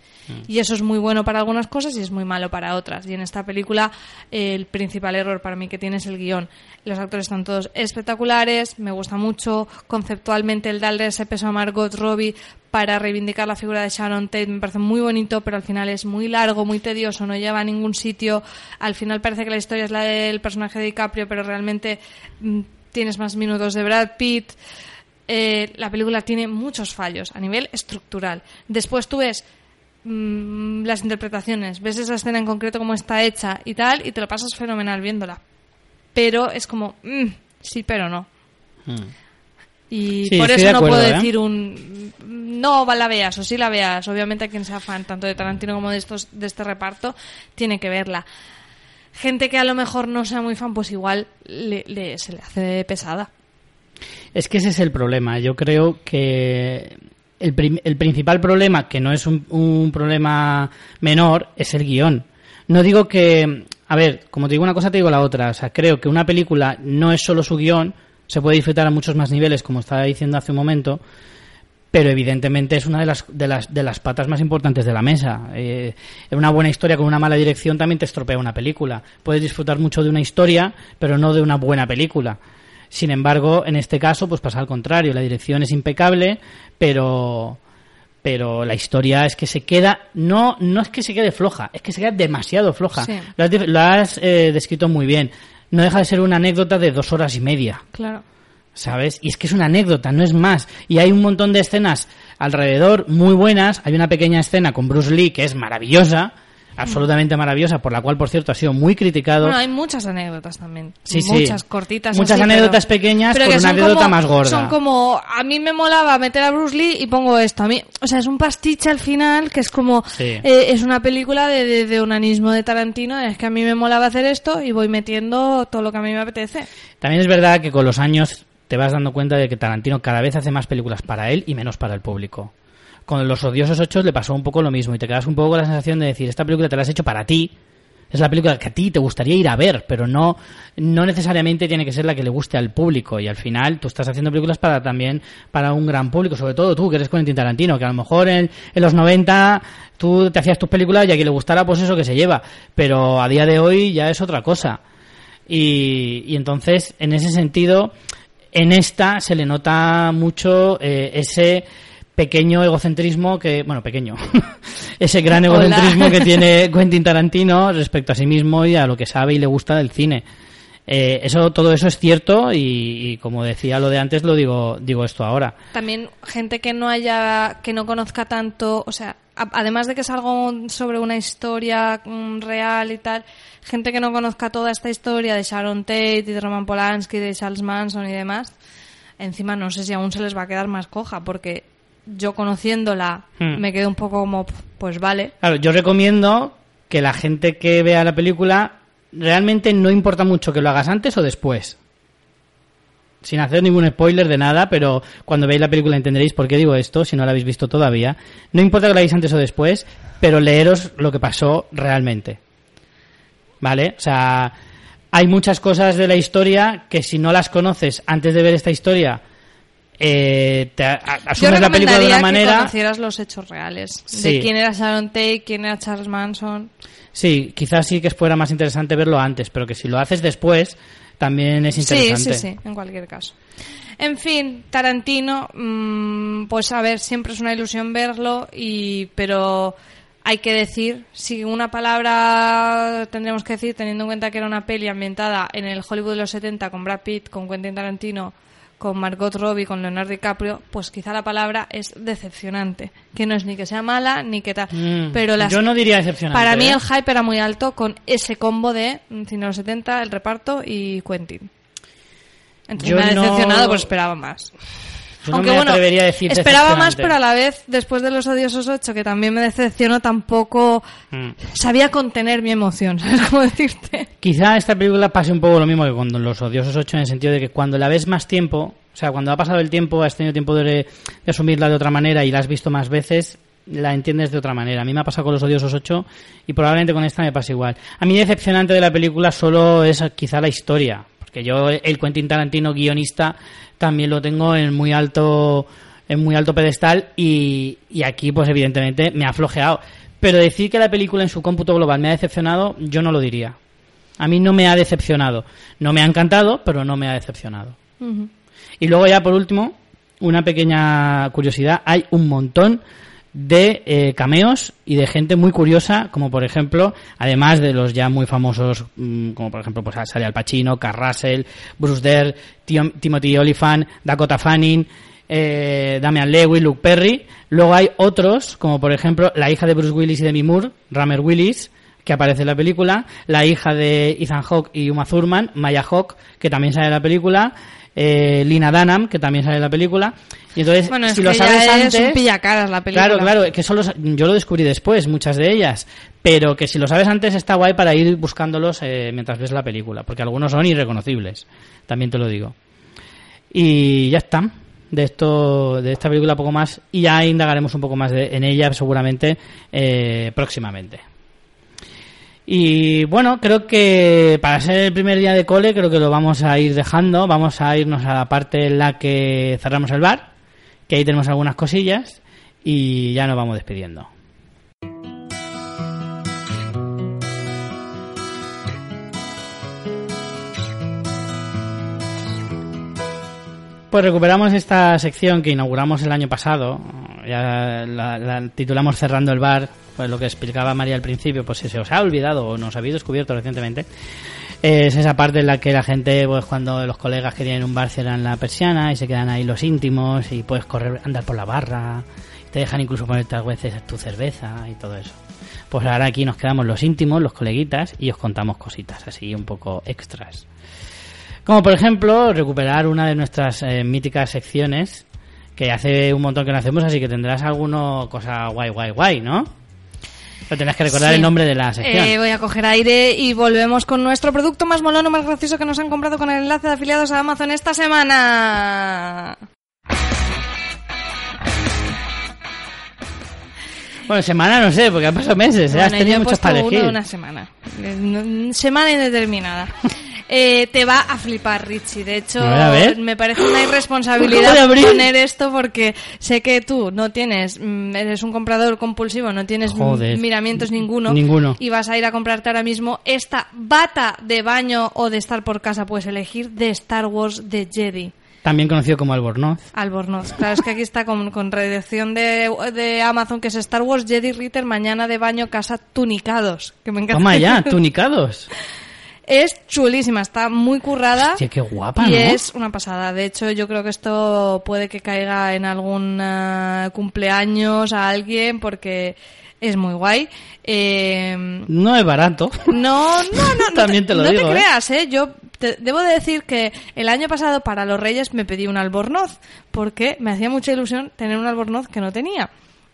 Y eso es muy bueno para algunas cosas y es muy malo para otras. Y en esta película eh, el principal error para mí que tiene es el guion. Los actores están todos espectaculares, me gusta mucho. Conceptualmente el darle ese peso a Margot Robbie para reivindicar la figura de Sharon Tate me parece muy bonito, pero al final es muy largo, muy tedioso, no lleva a ningún sitio. Al final parece que la historia es la del personaje de DiCaprio, pero realmente mm, tienes más minutos de Brad Pitt. Eh, la película tiene muchos fallos a nivel estructural. Después tú ves mm, las interpretaciones, ves esa escena en concreto cómo está hecha y tal, y te lo pasas fenomenal viéndola. Pero es como, mm, sí, pero no. Y Sí, por eso de no acuerdo, puedo ¿eh? decir un no va la veas o sí la veas. Obviamente quien sea fan tanto de Tarantino como de estos de este reparto tiene que verla. Gente que a lo mejor no sea muy fan, pues igual le, le- se le hace pesada. Es que ese es el problema. Yo creo que el, el principal problema, que no es un, un problema menor, es el guion. No digo que... A ver, como te digo una cosa, te digo la otra. O sea, creo que una película no es solo su guion, se puede disfrutar a muchos más niveles, como estaba diciendo hace un momento, pero evidentemente es una de las, de las, de las patas más importantes de la mesa. Eh, una buena historia con una mala dirección también te estropea una película. Puedes disfrutar mucho de una historia, pero no de una buena película. Sin embargo, en este caso, pues pasa al contrario. La dirección es impecable, pero pero la historia es que se queda no no es que se quede floja, es que se queda demasiado floja. Sí. Lo has, lo has, eh, descrito muy bien. No deja de ser una anécdota de dos horas y media. Claro. ¿sabes? Y es que es una anécdota, no es más. Y hay un montón de escenas alrededor muy buenas. Hay una pequeña escena con Bruce Lee que es maravillosa, absolutamente maravillosa, por la cual, por cierto, ha sido muy criticado. Bueno, hay muchas anécdotas también. Sí, sí. muchas cortitas. Muchas así, anécdotas pero- pequeñas pero con una anécdota como- más gorda. Son como, a mí me molaba meter a Bruce Lee y pongo esto. A mí, o sea, es un pastiche al final que es como, Sí. eh, es una película de, de, de onanismo de Tarantino. Es que a mí me molaba hacer esto y voy metiendo todo lo que a mí me apetece. También es verdad que con los años te vas dando cuenta de que Tarantino cada vez hace más películas para él y menos para el público. Con Los Odiosos Ocho le pasó un poco lo mismo y te quedas un poco con la sensación de decir, esta película te la has hecho para ti, es la película que a ti te gustaría ir a ver, pero no, no necesariamente tiene que ser la que le guste al público. Y al final tú estás haciendo películas para también para un gran público, sobre todo tú que eres Quentin Tarantino, que a lo mejor en, en los 90 tú te hacías tus películas y a quien le gustara pues eso que se lleva, pero a día de hoy ya es otra cosa. Y, y entonces, en ese sentido, en esta se le nota mucho eh, ese pequeño egocentrismo que, bueno, pequeño, ese gran Hola. egocentrismo que tiene Quentin Tarantino respecto a sí mismo y a lo que sabe y le gusta del cine. Eh, eso, todo eso es cierto y, y como decía lo de antes, lo digo, digo esto ahora. También gente que no haya, que no conozca tanto, o sea, a- además de que es algo sobre una historia mm, real y tal, gente que no conozca toda esta historia de Sharon Tate y de Roman Polanski, de Charles Manson y demás, encima no sé si aún se les va a quedar más coja, porque yo conociéndola Hmm. me quedo un poco como, pues vale, Claro, yo recomiendo que la gente que vea la película realmente no importa mucho que lo hagas antes o después. Sin hacer ningún spoiler de nada, pero cuando veáis la película entenderéis por qué digo esto, si no la habéis visto todavía. No importa que lo hagáis antes o después, pero leeros lo que pasó realmente. ¿Vale? O sea, hay muchas cosas de la historia que si no las conoces antes de ver esta historia, eh, te asumes la película de una que manera. conocieras los hechos reales. Sí. De quién era Sharon Tate, quién era Charles Manson. Sí, quizás sí que fuera más interesante verlo antes, pero que si lo haces después también es Sí, interesante. sí, sí, en cualquier caso. En fin, Tarantino, mm, pues a ver, siempre es una ilusión verlo, y pero hay que decir, si una palabra tendríamos que decir, teniendo en cuenta que era una peli ambientada en el Hollywood de los 70 con Brad Pitt, con Quentin Tarantino, con Margot Robbie, con Leonardo DiCaprio, pues quizá la palabra es decepcionante. Que no es ni que sea mala, ni que tal. Mm, pero las, yo no diría decepcionante. Para mí ¿eh? el hype era muy alto con ese combo de mm, cine de los 70, el reparto y Quentin. Entonces Yo me ha no- decepcionado, pues esperaba más. Aunque me bueno, atrevería a decir esperaba más, decepcionante. pero a la vez, después de Los Odiosos 8, que también me decepcionó, tampoco Mm. sabía contener mi emoción, ¿sabes cómo decirte? Quizá esta película pase un poco lo mismo que con Los Odiosos 8 en el sentido de que cuando la ves más tiempo, o sea, cuando ha pasado el tiempo, has tenido tiempo de, de asumirla de otra manera y la has visto más veces, la entiendes de otra manera. A mí me ha pasado con Los Odiosos 8 y probablemente con esta me pasa igual. A mí decepcionante de la película solo es quizá la historia, porque yo el Quentin Tarantino guionista también lo tengo en muy alto en muy alto pedestal y, y aquí pues evidentemente me ha flojeado. Pero decir que la película en su cómputo global me ha decepcionado, yo no lo diría. A mí no me ha decepcionado. No me ha encantado, pero no me ha decepcionado. Y luego ya por último, una pequeña curiosidad. Hay un montón de eh, cameos y de gente muy curiosa, como por ejemplo, además de los ya muy famosos, mm, como por ejemplo, pues sale Al Pacino, Carl Russell, Bruce Dare, Tio- Timothy Olyphant, Dakota Fanning, eh, Damian Lewis, Luke Perry. Luego hay otros, como por ejemplo la hija de Bruce Willis y Demi Moore, Ramer Willis, que aparece en la película, la hija de Ethan Hawke y Uma Thurman, Maya Hawke, que también sale en la película, eh, Lina Dunham, que también sale en la película. Y entonces, Bueno, es si que lo sabes ya antes, es un pillacaras la película. Claro, claro, que solo yo lo descubrí después, muchas de ellas, pero que si lo sabes antes está guay para ir buscándolos eh, mientras ves la película, porque algunos son irreconocibles, también te lo digo. Y ya está, de esto, de esta película poco más, y ya indagaremos un poco más de- en ella seguramente eh, próximamente. Y bueno, creo que para ser el primer día de cole, creo que lo vamos a ir dejando. Vamos a irnos a la parte en la que cerramos el bar, que ahí tenemos algunas cosillas, y ya nos vamos despidiendo. Pues recuperamos esta sección que inauguramos el año pasado. Ya la, la titulamos Cerrando el bar. Pues lo que explicaba María al principio, pues si se os ha olvidado o nos habéis descubierto recientemente. Es esa parte en la que la gente, pues cuando los colegas que tienen un bar cierran la persiana y se quedan ahí los íntimos y puedes correr, andar por la barra. Te dejan incluso ponerte a veces tu cerveza y todo eso. Pues ahora aquí nos quedamos los íntimos, los coleguitas y os contamos cositas así un poco extras. Como por ejemplo, recuperar una de nuestras eh, míticas secciones, que hace un montón que no hacemos, así que tendrás alguna cosa guay, guay, guay, ¿no? Pero tendrás que recordar Sí. el nombre de la sección. Eh, voy a coger aire y volvemos con nuestro producto más molón o más gracioso que nos han comprado con el enlace de afiliados a Amazon esta semana. Bueno, semana no sé, porque han pasado meses, ¿eh? has Bueno, tenido muchos para uno elegir. de una semana. No- Semana indeterminada. Eh, te va a flipar, Richie. De hecho, A ver, me parece una irresponsabilidad poner esto porque sé que tú no tienes, mm, eres un comprador compulsivo, no tienes Joder. mm, miramientos ninguno. Ninguno. Y vas a ir a comprarte ahora mismo esta bata de baño o de estar por casa, puedes elegir de Star Wars de Jedi. También conocido como Albornoz. Albornoz. Claro, es que aquí está con, con redacción de, de Amazon, que es Star Wars Jedi Ritter, mañana de baño, casa, tunicados. Que me encanta. Toma ya, tunicados. Es chulísima, está muy currada. Qué guapa, y ¿no? es una pasada. De hecho, yo creo que esto puede que caiga en algún eh, cumpleaños a alguien porque es muy guay. Eh, No es barato. no, no, no, no También te lo no digo, te ¿eh? creas, ¿eh? Yo te- debo de decir que el año pasado para los Reyes me pedí un albornoz porque me hacía mucha ilusión tener un albornoz que no tenía.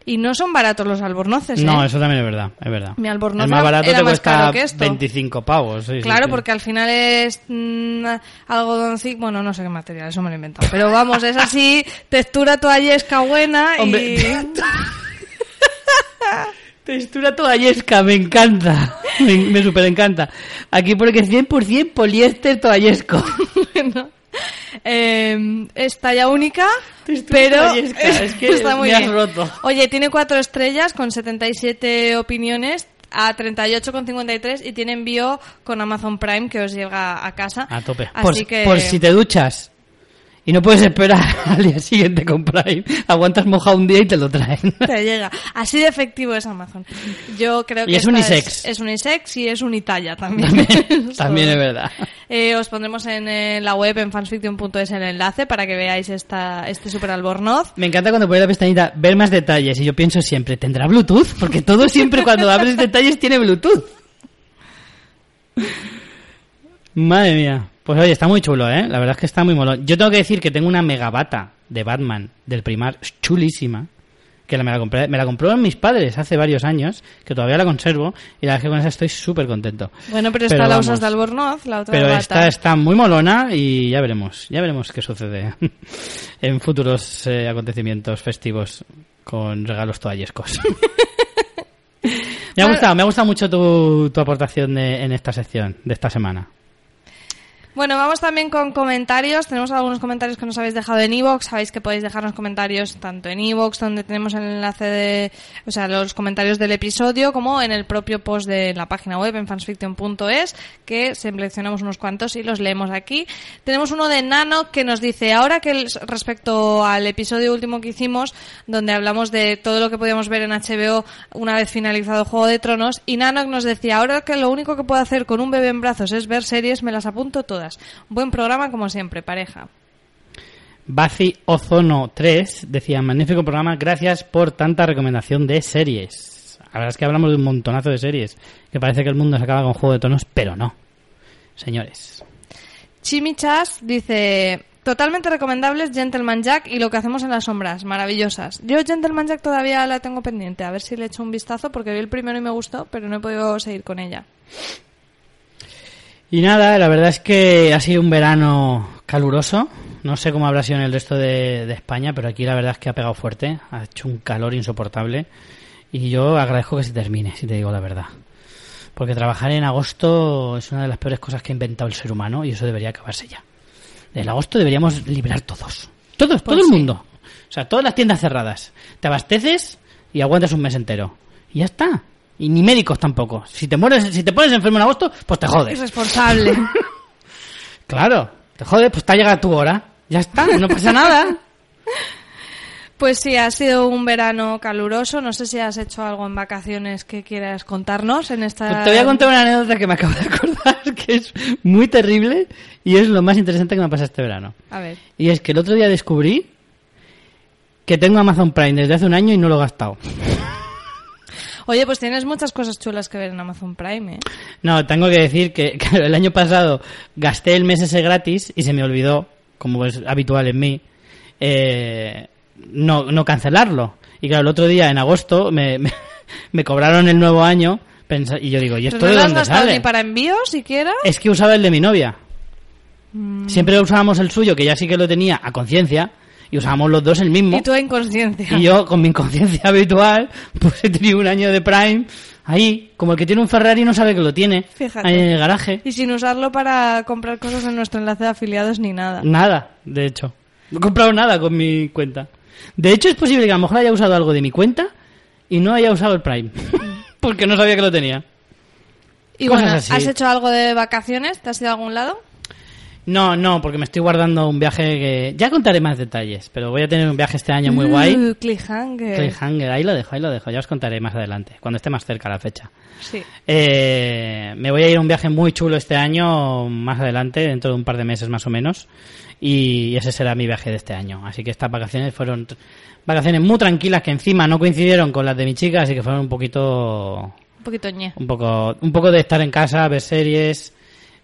Y no son baratos los albornoces, ¿eh? No, eso también es verdad, es verdad. Mi Albornoz El más barato era te más cuesta caro que esto. 25 pavos. sí, Claro, sí. porque al final es mm, algodoncito, bueno, no sé qué material, eso me lo he inventado. Pero vamos, es así, textura toallesca buena Hombre, y... Textura toallesca, me encanta. Me, me super encanta. Aquí porque es 100% poliéster toallesco. bueno, eh, es talla única, pero es que está muy me has bien. roto. Oye, tiene cuatro estrellas con 77 opiniones a 38,53 y tiene envío con Amazon Prime que os llega a casa. A tope. Así Por, que... por si te duchas y no puedes esperar al día siguiente con Prime, aguantas mojado un día y te lo traen. te llega. Así de efectivo es Amazon. Yo creo Y que es unisex. Es, unisex y es unitalla también. También, también es verdad. Eh, os pondremos en, eh, la web en fansfiction.es el enlace para que veáis esta, este super albornoz. Me encanta cuando pones la pestañita ver más detalles y yo pienso siempre, ¿tendrá Bluetooth? Porque todo siempre cuando abres detalles tiene Bluetooth. Madre mía. Pues oye, está muy chulo, ¿eh? La verdad es que está muy molón. Yo tengo que decir que tengo una megabata de Batman del primar, chulísima, que la- me la, compré, me la compró mis padres hace varios años, que todavía la conservo, y la verdad es que con esa estoy súper contento. Bueno, pero esta Pero la vamos. usas de Albornoz, la otra Pero Bata. esta está muy molona y ya veremos, ya veremos qué sucede en futuros eh, acontecimientos festivos con regalos toallescos. me ha gustado, me ha gustado mucho tu, tu aportación de- en esta sección de esta semana. Bueno, vamos también con comentarios. Tenemos algunos comentarios que nos habéis dejado en iVoox. Sabéis que podéis dejarnos comentarios tanto en iVoox, donde tenemos el enlace de, o sea, los comentarios del episodio, como en el propio post de la página web en fansfiction.es, que seleccionamos unos cuantos y los leemos aquí. Tenemos uno de Nano que nos dice, ahora que respecto al episodio último que hicimos, donde hablamos de todo lo que podíamos ver en HBO una vez finalizado Juego de Tronos, y Nano nos decía, ahora que lo único que puedo hacer con un bebé en brazos es ver series, me las apunto todas. Buen programa como siempre, pareja. Bazi Ozono 3 decía, magnífico programa, gracias por tanta recomendación de series. La verdad es que hablamos de un montonazo de series, que parece que el mundo se acaba con Juego de Tonos, pero no. Señores. Chimichas dice, totalmente recomendables Gentleman Jack y lo que hacemos en las sombras, maravillosas. Yo Gentleman Jack todavía la tengo pendiente, a ver si le echo un vistazo porque vi el primero y me gustó, pero no he podido seguir con ella. Y nada, la verdad es que ha sido un verano caluroso. No sé cómo habrá sido en el resto de, de España, pero aquí la verdad es que ha pegado fuerte. Ha hecho un calor insoportable. Y yo agradezco que se termine, si te digo la verdad. Porque trabajar en agosto es una de las peores cosas que ha inventado el ser humano y eso debería acabarse ya. El agosto deberíamos librar todos. Todos, todo el mundo. O sea, todas las tiendas cerradas. Te abasteces y aguantas un mes entero. Y ya está. Y ni médicos tampoco. Si te mueres, si te pones enfermo en agosto, pues te jodes. Irresponsable. Claro, te jodes, pues te ha llegado tu hora. Ya está, no pasa nada. Pues sí, ha sido un verano caluroso. No sé si has hecho algo en vacaciones que quieras contarnos en esta... Pues te voy a contar una anécdota que me acabo de acordar, que es muy terrible y es lo más interesante que me ha pasado este verano. A ver. Y es que el otro día descubrí que tengo Amazon Prime desde hace un año y no lo he gastado. Oye, pues tienes muchas cosas chulas que ver en Amazon Prime, ¿eh? No, tengo que decir que, que el año pasado gasté el mes ese gratis y se me olvidó, como es habitual en mí, eh, no, no cancelarlo. Y claro, el otro día, en agosto, me, me, me cobraron el nuevo año y yo digo, ¿y esto Pero no de has dónde sale? ni para envío siquiera. Es que usaba el de mi novia. Mm. Siempre usábamos el suyo, que ya sí que lo tenía a conciencia, y usábamos los dos el mismo. Y tú en conciencia. Y yo, con mi inconsciencia habitual, pues he tenido un año de Prime ahí, como el que tiene un Ferrari y no sabe que lo tiene. Fíjate. Ahí en el garaje. Y sin usarlo para comprar cosas en nuestro enlace de afiliados ni nada. Nada, de hecho. No he comprado nada con mi cuenta. De hecho, es posible que a lo mejor haya usado algo de mi cuenta y no haya usado el Prime. Porque no sabía que lo tenía. Y Cosas bueno, así. ¿has hecho algo de vacaciones? ¿Te has ido a algún lado? No, no, porque me estoy guardando un viaje que... Ya contaré más detalles, pero voy a tener un viaje este año muy guay. Uh, cliffhanger. Cliffhanger, ahí lo dejo, ahí lo dejo. Ya os contaré más adelante, cuando esté más cerca la fecha. Sí. Eh, me voy a ir a un viaje muy chulo este año, más adelante, dentro de un par de meses más o menos. Y ese será mi viaje de este año. Así que estas vacaciones fueron vacaciones muy tranquilas que encima no coincidieron con las de mi chica, así que fueron un poquito, Un poquito ñe. un poco, un poco de estar en casa, ver series,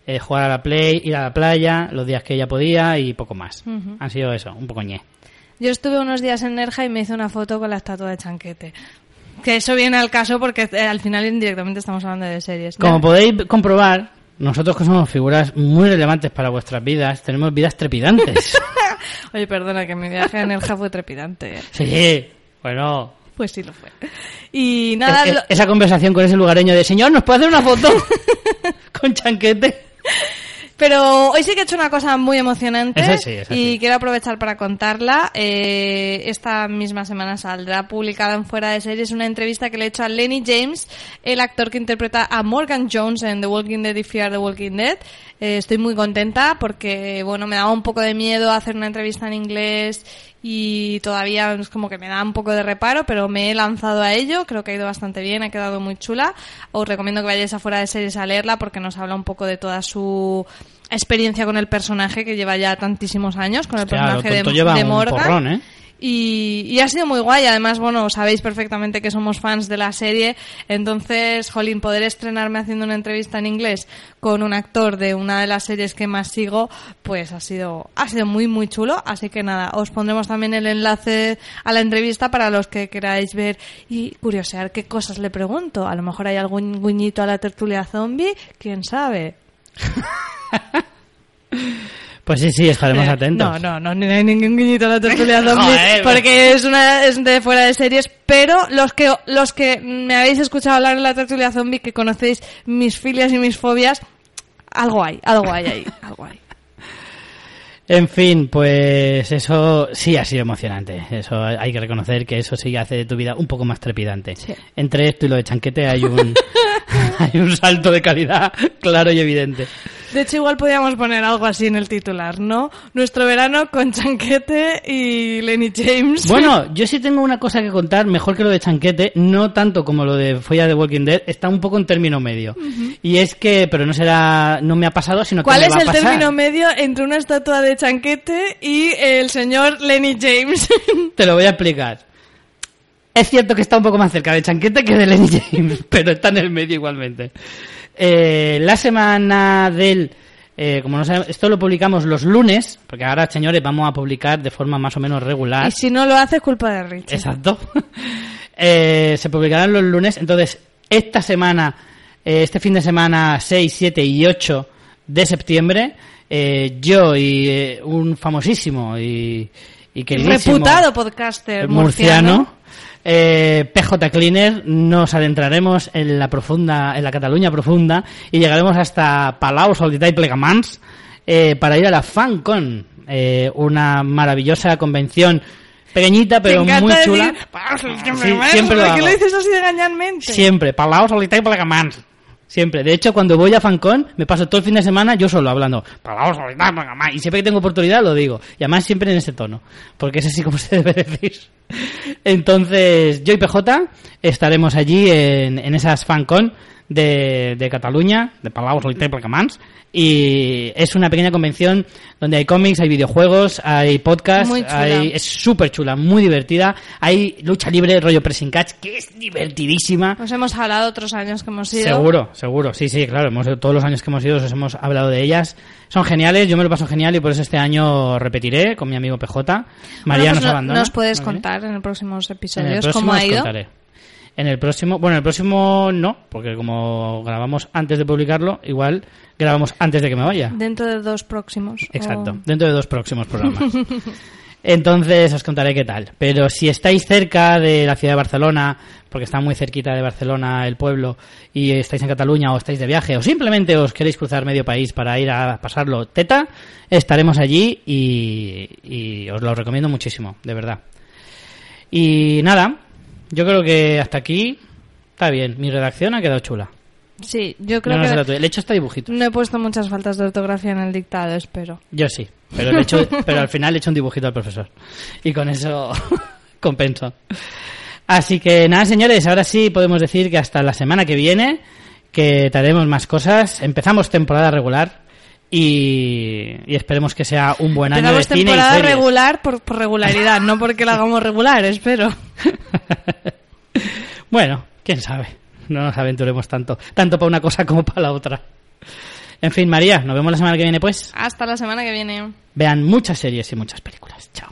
eh, jugar a la play, ir a la playa los días que ella podía y poco más. Ujú. Han sido eso, un poco ñe. Yo estuve unos días en Nerja y me hice una foto con la estatua de Chanquete. Que eso viene al caso porque eh, al final indirectamente estamos hablando de series. Como Ya. podéis comprobar, nosotros que somos figuras muy relevantes para vuestras vidas, tenemos vidas trepidantes. Oye, perdona, que mi viaje a Nerja fue trepidante. ¿eh? sí, bueno. Pues sí lo fue. Y nada, Es- es- lo- esa conversación con ese lugareño de, señor, ¿nos puede hacer una foto? con chanquete. Pero hoy sí que he hecho una cosa muy emocionante sí, y sí. quiero aprovechar para contarla. Eh, esta misma semana saldrá publicada en Fuera de Series una entrevista que le he hecho a Lenny James, el actor que interpreta a Morgan Jones en The Walking Dead y Fear the Walking Dead. Eh, estoy muy contenta porque, bueno, me daba un poco de miedo hacer una entrevista en inglés y todavía es como que me da un poco de reparo, pero me he lanzado a ello. Creo que ha ido bastante bien, ha quedado muy chula. Os recomiendo que vayáis a Fuera de Series a leerla porque nos habla un poco de toda su experiencia con el personaje que lleva ya tantísimos años, con el Hostia, personaje de, lleva de un Morgan. porrón, ¿eh? Y, ha sido muy guay. Además, bueno, sabéis perfectamente que somos fans de la serie. Entonces, jolín, poder estrenarme haciendo una entrevista en inglés con un actor de una de las series que más sigo, pues ha sido, ha sido muy, muy chulo. Así que nada, os pondremos también el enlace a la entrevista para los que queráis ver y curiosear qué cosas le pregunto. A lo mejor hay algún guiñito a la tertulia zombie, quién sabe. Pues sí, sí, estaremos Eh, atentos. No, no, no, ni hay ningún guiñito a la tertulia zombie Joder. porque es una es de fuera de series, pero los que los que me habéis escuchado hablar en la tertulia zombie que conocéis mis filias y mis fobias, algo hay, algo hay ahí, algo hay. En fin, pues eso sí ha sido emocionante. Eso hay que reconocer que eso sí hace de tu vida un poco más trepidante. Sí. Entre esto y lo de chanquete hay un, hay un salto de calidad claro y evidente. De hecho, igual podríamos poner algo así en el titular, ¿no? Nuestro verano con Chanquete y Lenny James. Bueno, yo sí tengo una cosa que contar, mejor que lo de Chanquete, no tanto como lo de Folla de Walking Dead, está un poco en término medio. Y es que, pero no será, no me ha pasado, sino que ¿Cuál me es va a el pasar. término medio entre una estatua de Chanquete y el señor Lenny James? Te lo voy a explicar. Es cierto que está un poco más cerca de Chanquete que de Lenny James, pero está en el medio igualmente. Eh, la semana del... eh, como no sabemos, esto lo publicamos los lunes, porque ahora, señores, vamos a publicar de forma más o menos regular. y si no lo hace, es culpa de Rich. Exacto. Eh, se publicarán los lunes. Entonces, esta semana, eh, este fin de semana 6, 7 y 8 de septiembre, yo y un famosísimo y, y Reputado podcaster murciano, murciano. eh, PJ Cleaner, nos adentraremos en la profunda, en la Cataluña profunda y llegaremos hasta Palau, Solità y Plegamans eh, para ir a la FanCon, eh, una maravillosa convención pequeñita pero Te muy decir, chula. "Palau, Solità y Sí, Plegamans", siempre lo ¿por qué hago. lo dices así de gañanmente? Siempre, Palau, Solità y Plegamans. Siempre. De hecho, cuando voy a FanCon, me paso todo el fin de semana yo solo hablando. Y siempre que tengo oportunidad lo digo. Y además siempre en ese tono. Porque es así como se debe decir. Entonces, yo y PJ estaremos allí en, en esas FanCon de, de Cataluña, de Palau, y es una pequeña convención donde hay cómics, hay videojuegos, hay podcasts, Muy chula. hay, es súper chula, muy divertida. Hay lucha libre, rollo pressing catch, que es divertidísima. Nos hemos hablado otros años que hemos ido. Seguro, seguro. Sí, sí, claro. Hemos, todos los años que hemos ido os hemos hablado de ellas. Son geniales, yo me lo paso genial y por eso este año repetiré con mi amigo PJ. María Bueno, pues nos no- abandona. Nos puedes ¿vale? contar en los próximos En el episodios próximo cómo ha ido. contaré. En el próximo, bueno, en el próximo no, porque como grabamos antes de publicarlo, igual grabamos antes de que me vaya. Dentro de dos próximos. Exacto, o- dentro de dos próximos programas. Entonces os contaré qué tal. Pero si estáis cerca de la ciudad de Barcelona, porque está muy cerquita de Barcelona el pueblo, y estáis en Cataluña o estáis de viaje, o simplemente os queréis cruzar medio país para ir a pasarlo teta, estaremos allí y, y os lo recomiendo muchísimo, de verdad. Y nada, yo creo que hasta aquí está bien. Mi redacción ha quedado chula. Sí, yo creo no que. Le he hecho hasta dibujitos. no he puesto muchas faltas de ortografía en el dictado, espero. Yo sí, pero, le he hecho- pero al final le he hecho un dibujito al profesor. Y con eso compenso. Así que nada, señores, ahora sí podemos decir que hasta la semana que viene, que traeremos más cosas. Empezamos temporada regular y, y esperemos que sea un buen año de cine y temporada series. regular por, por regularidad, no porque la hagamos regular, espero. Bueno, quién sabe. No nos aventuremos tanto, tanto para una cosa como para la otra. En fin, María, nos vemos la semana que viene, pues. Hasta la semana que viene. Vean muchas series y muchas películas. Chao.